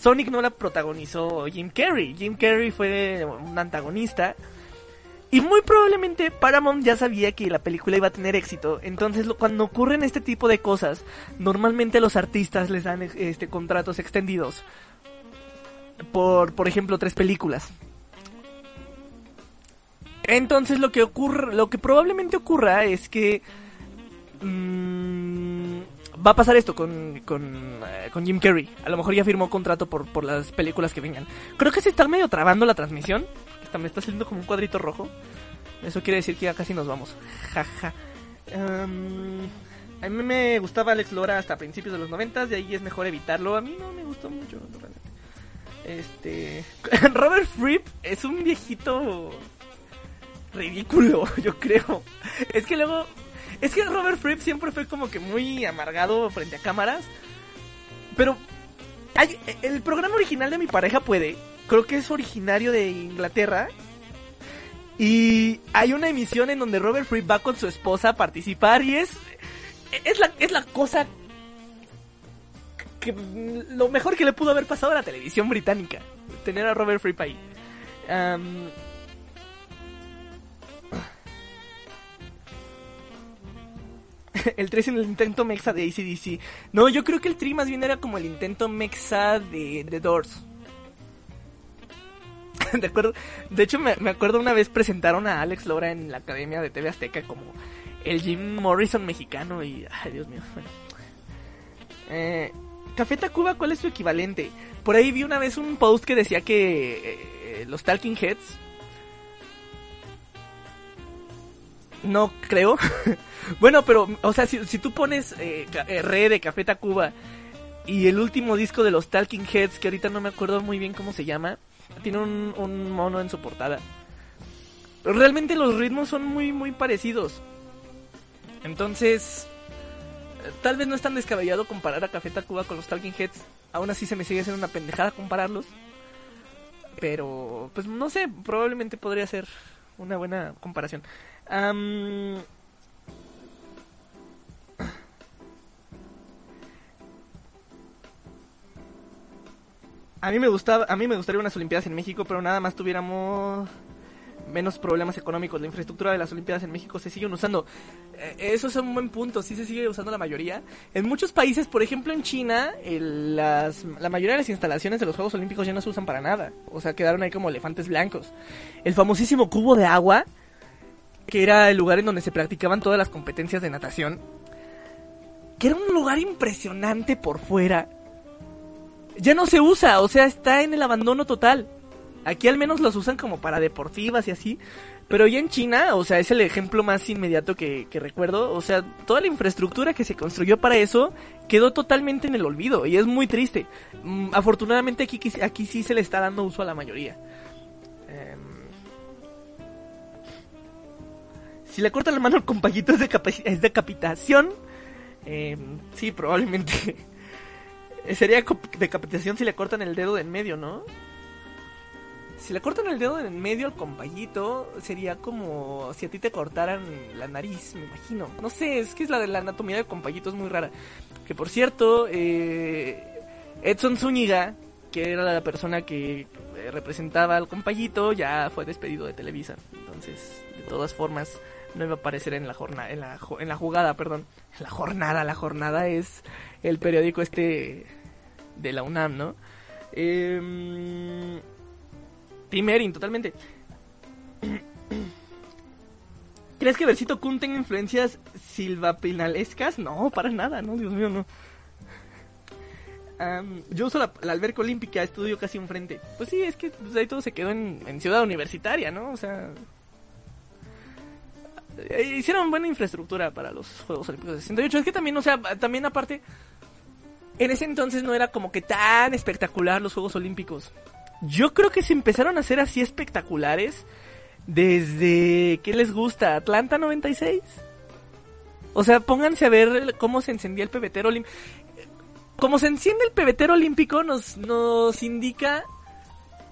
Sonic no la protagonizó Jim Carrey. Jim Carrey fue un antagonista. Y muy probablemente Paramount ya sabía que la película iba a tener éxito. Entonces, cuando ocurren este tipo de cosas, normalmente los artistas les dan este contratos extendidos. Por, por ejemplo, tres películas. Entonces lo que ocurre, lo que probablemente ocurra es que mm, va a pasar esto con, con, eh, con Jim Carrey. A lo mejor ya firmó contrato por, por las películas que vengan. Creo que se está medio trabando la transmisión. Está, me está saliendo como un cuadrito rojo. Eso quiere decir que ya casi nos vamos. Jaja. Em, a mí me gustaba Alex Lora hasta principios de los noventas, de ahí es mejor evitarlo. A mí no me gustó mucho. Este. Robert Fripp es un viejito ridículo, yo creo. Es que luego. Es que Robert Fripp siempre fue como que muy amargado frente a cámaras. Pero. hay- el programa original de mi pareja puede. Creo que es originario de Inglaterra. Y hay una emisión en donde Robert Fripp va con su esposa a participar y es. Es la, es la cosa que lo mejor que le pudo haber pasado a la televisión británica. Tener a Robert Fripp ahí. el 3 en el intento mexa de ACDC. No, yo creo que el 3 más bien era como el intento mexa de The Doors. de acuerdo. De hecho, me, me acuerdo una vez presentaron a Alex Lora en la academia de TV Azteca como el Jim Morrison mexicano y... Ay, Dios mío. Bueno. Eh, Café ¿cuál es su equivalente? Por ahí vi una vez un post que decía que eh, los Talking Heads... No creo. bueno, pero, o sea, si, si tú pones eh, eh, Re de Café Tacuba y el último disco de los Talking Heads, que ahorita no me acuerdo muy bien cómo se llama, tiene un, mono en su portada. Realmente los ritmos son muy, muy parecidos. Entonces, eh, tal vez no es tan descabellado comparar a Café Tacuba con los Talking Heads. Aún así se me sigue siendo una pendejada compararlos. Pero, pues no sé, probablemente podría ser una buena comparación. A mí me gustaba, a mí me gustaría unas Olimpiadas en México, pero nada más tuviéramos menos problemas económicos. La infraestructura de las Olimpiadas en México se siguen usando. Eh, eso es un buen punto, sí se sigue usando la mayoría. En muchos países, por ejemplo en China, las, la mayoría de las instalaciones de los Juegos Olímpicos ya no se usan para nada. O sea, quedaron ahí como elefantes blancos. El famosísimo cubo de agua, que era el lugar en donde se practicaban todas las competencias de natación, que era un lugar impresionante por fuera ya no se usa, o sea, está en el abandono total. Aquí al menos los usan como para deportivas y así. Pero ya en China, o sea, es el ejemplo más inmediato que, recuerdo. O sea, toda la infraestructura que se construyó para eso quedó totalmente en el olvido. Y es muy triste. Mm, afortunadamente aquí- aquí sí se le está dando uso a la mayoría. Si le cortan la mano al compayito es, decapi- es decapitación. Em, sí, probablemente. Eh, Sería decapitación si le cortan el dedo de en medio, ¿no? Si le cortan el dedo de en medio al compayito, sería como si a ti te cortaran la nariz, me imagino. No sé, es que es la de la anatomía del compayito, es muy rara. Que por cierto, eh, Edson Zúñiga, que era la persona que eh, representaba al compayito, ya fue despedido de Televisa. Entonces, de todas formas, no iba a aparecer en la jornada, en la, en la jugada, perdón. La jornada, la jornada es el periódico este de la UNAM, ¿no? Eh, Tim Erin, totalmente. ¿Crees que Versito Kun tenga influencias silvapinalescas? No, para nada, no, Dios mío, no. Yo uso la, la alberca olímpica, estudio casi enfrente. Pues sí, es que pues, ahí todo se quedó en, en ciudad universitaria, ¿no? O sea... eh, Hicieron buena infraestructura para los Juegos Olímpicos de 68. Es que también, o sea, también aparte... En ese entonces no era como que tan espectacular los Juegos Olímpicos. Yo creo que se empezaron a hacer así espectaculares desde... ¿Qué les gusta? ¿Atlanta 96? O sea, pónganse a ver cómo se encendía el pebetero olímpico. Como se enciende el pebetero olímpico nos, nos indica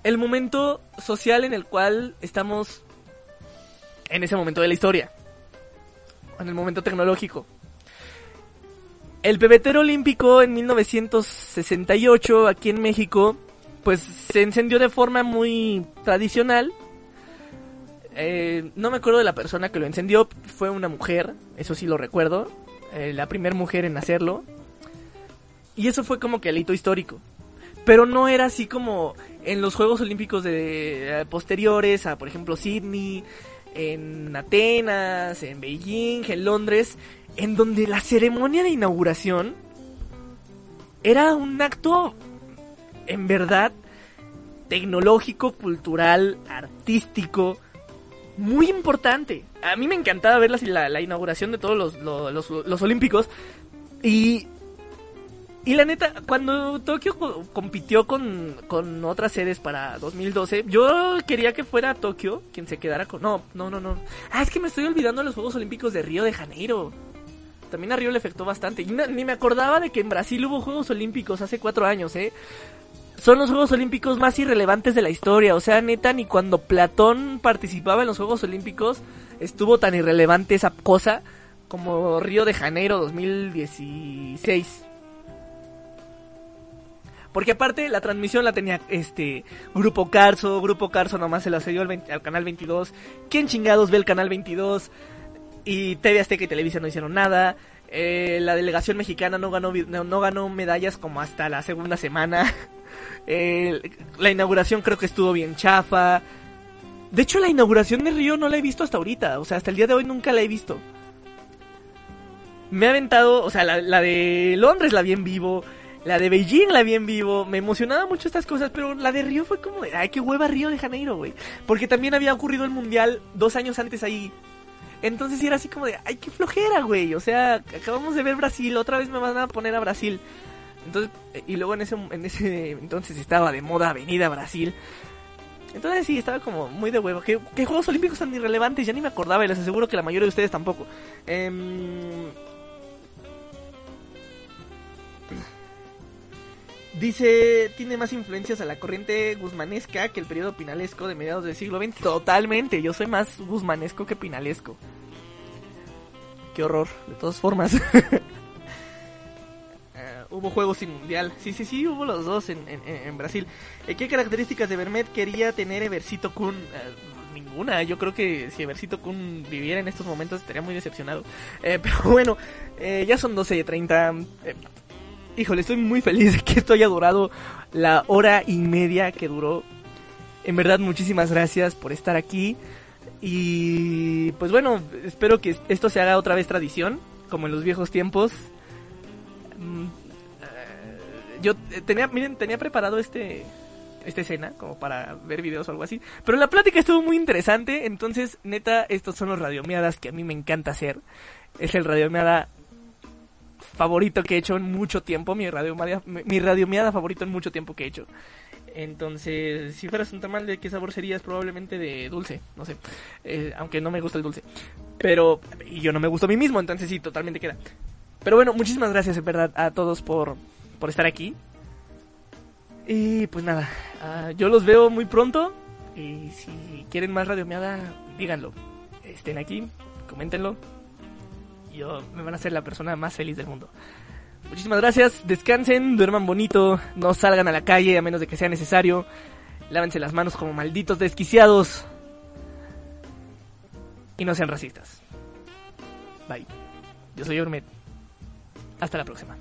el momento social en el cual estamos en ese momento de la historia. En el momento tecnológico. El pebetero olímpico en 1968 aquí en México pues se encendió de forma muy tradicional. Eh, no me acuerdo de la persona que lo encendió, fue una mujer, eso sí lo recuerdo, eh, la primera mujer en hacerlo. Y eso fue como que el hito histórico. Pero no era así como en los Juegos Olímpicos de eh, posteriores a, por ejemplo, Sydney, en Atenas, en Beijing, en Londres, en donde la ceremonia de inauguración era un acto en verdad tecnológico, cultural, artístico, muy importante. A mí me encantaba ver la, la, la inauguración de todos los, los, los, los Olímpicos y y la neta, cuando Tokio co- compitió con, con otras sedes para 2012, yo quería que fuera Tokio quien se quedara con... No, no, no, no. Ah, es que me estoy olvidando de los Juegos Olímpicos de Río de Janeiro. También a Río le afectó bastante. Y ni me acordaba de que en Brasil hubo Juegos Olímpicos hace cuatro años, ¿eh? Son los Juegos Olímpicos más irrelevantes de la historia. O sea, neta, ni cuando Platón participaba en los Juegos Olímpicos estuvo tan irrelevante esa cosa como Río de Janeiro 2016. Porque aparte la transmisión la tenía este Grupo Carso, Grupo Carso nomás se la cedió al, 20 al canal 22. ¿Quién chingados ve el canal 22? Y TV Azteca y Televisa no hicieron nada. Eh, la delegación mexicana no ganó no, ganó medallas como hasta la segunda semana. La inauguración creo que estuvo bien chafa. De hecho, la inauguración de Río no la he visto hasta ahorita. O sea, hasta el día de hoy nunca la he visto. Me ha aventado, o sea, la de Londres la vi en vivo. La de Beijing la vi en vivo. Me emocionaba mucho estas cosas, pero la de Río fue como de, ay, qué hueva Río de Janeiro, güey. Porque también había ocurrido el mundial dos años antes ahí. Entonces era así como de, ay, qué flojera, güey. O sea, acabamos de ver Brasil, otra vez me van a poner a Brasil. Entonces, eh, y luego en ese, en ese entonces estaba de moda Avenida Brasil. Entonces sí, estaba como muy de huevo. ¿Qué, qué Juegos Olímpicos tan irrelevantes? Ya ni me acordaba y les aseguro que la mayoría de ustedes tampoco. Em, Dice, tiene más influencias a la corriente guzmanesca que el periodo pinalesco de mediados del siglo XX. Totalmente, yo soy más guzmanesco que pinalesco. Qué horror, de todas formas. Eh, hubo juegos sin mundial. Sí, sí, sí, hubo los dos en, Brasil. Eh, ¿Qué características de Vermet quería tener Eversito Kun? Eh, ninguna. Yo creo que si Eversito Kun viviera en estos momentos estaría muy decepcionado. Eh, pero bueno, ya son 12.30. Eh, híjole, estoy muy feliz de que esto haya durado la hora y media que duró. En verdad, muchísimas gracias por estar aquí. Y pues bueno, espero que esto se haga otra vez tradición, como en los viejos tiempos. Mm, eh, yo eh, tenía, miren, tenía preparado este esta escena como para ver videos o algo así, pero la plática estuvo muy interesante, entonces neta estos son los radiomeadas que a mí me encanta hacer. Es el radiomeada favorito que he hecho en mucho tiempo, mi radiomeada mi radiomeada favorito en mucho tiempo que he hecho. Entonces, si fueras un tamal de qué sabor serías, probablemente de dulce, no sé. Eh, aunque no me gusta el dulce. Pero, y yo no me gusto a mí mismo, entonces sí, totalmente queda. Pero bueno, muchísimas gracias en verdad a todos por, por estar aquí. Y pues nada, ah, yo los veo muy pronto. Y si quieren más radiomeada, díganlo. Estén aquí, coméntenlo. Yo me van a hacer la persona más feliz del mundo. Muchísimas gracias, descansen, duerman bonito, no salgan a la calle a menos de que sea necesario. Lávense las manos como malditos desquiciados. Y no sean racistas. Bye. Yo soy Ormet. Hasta la próxima.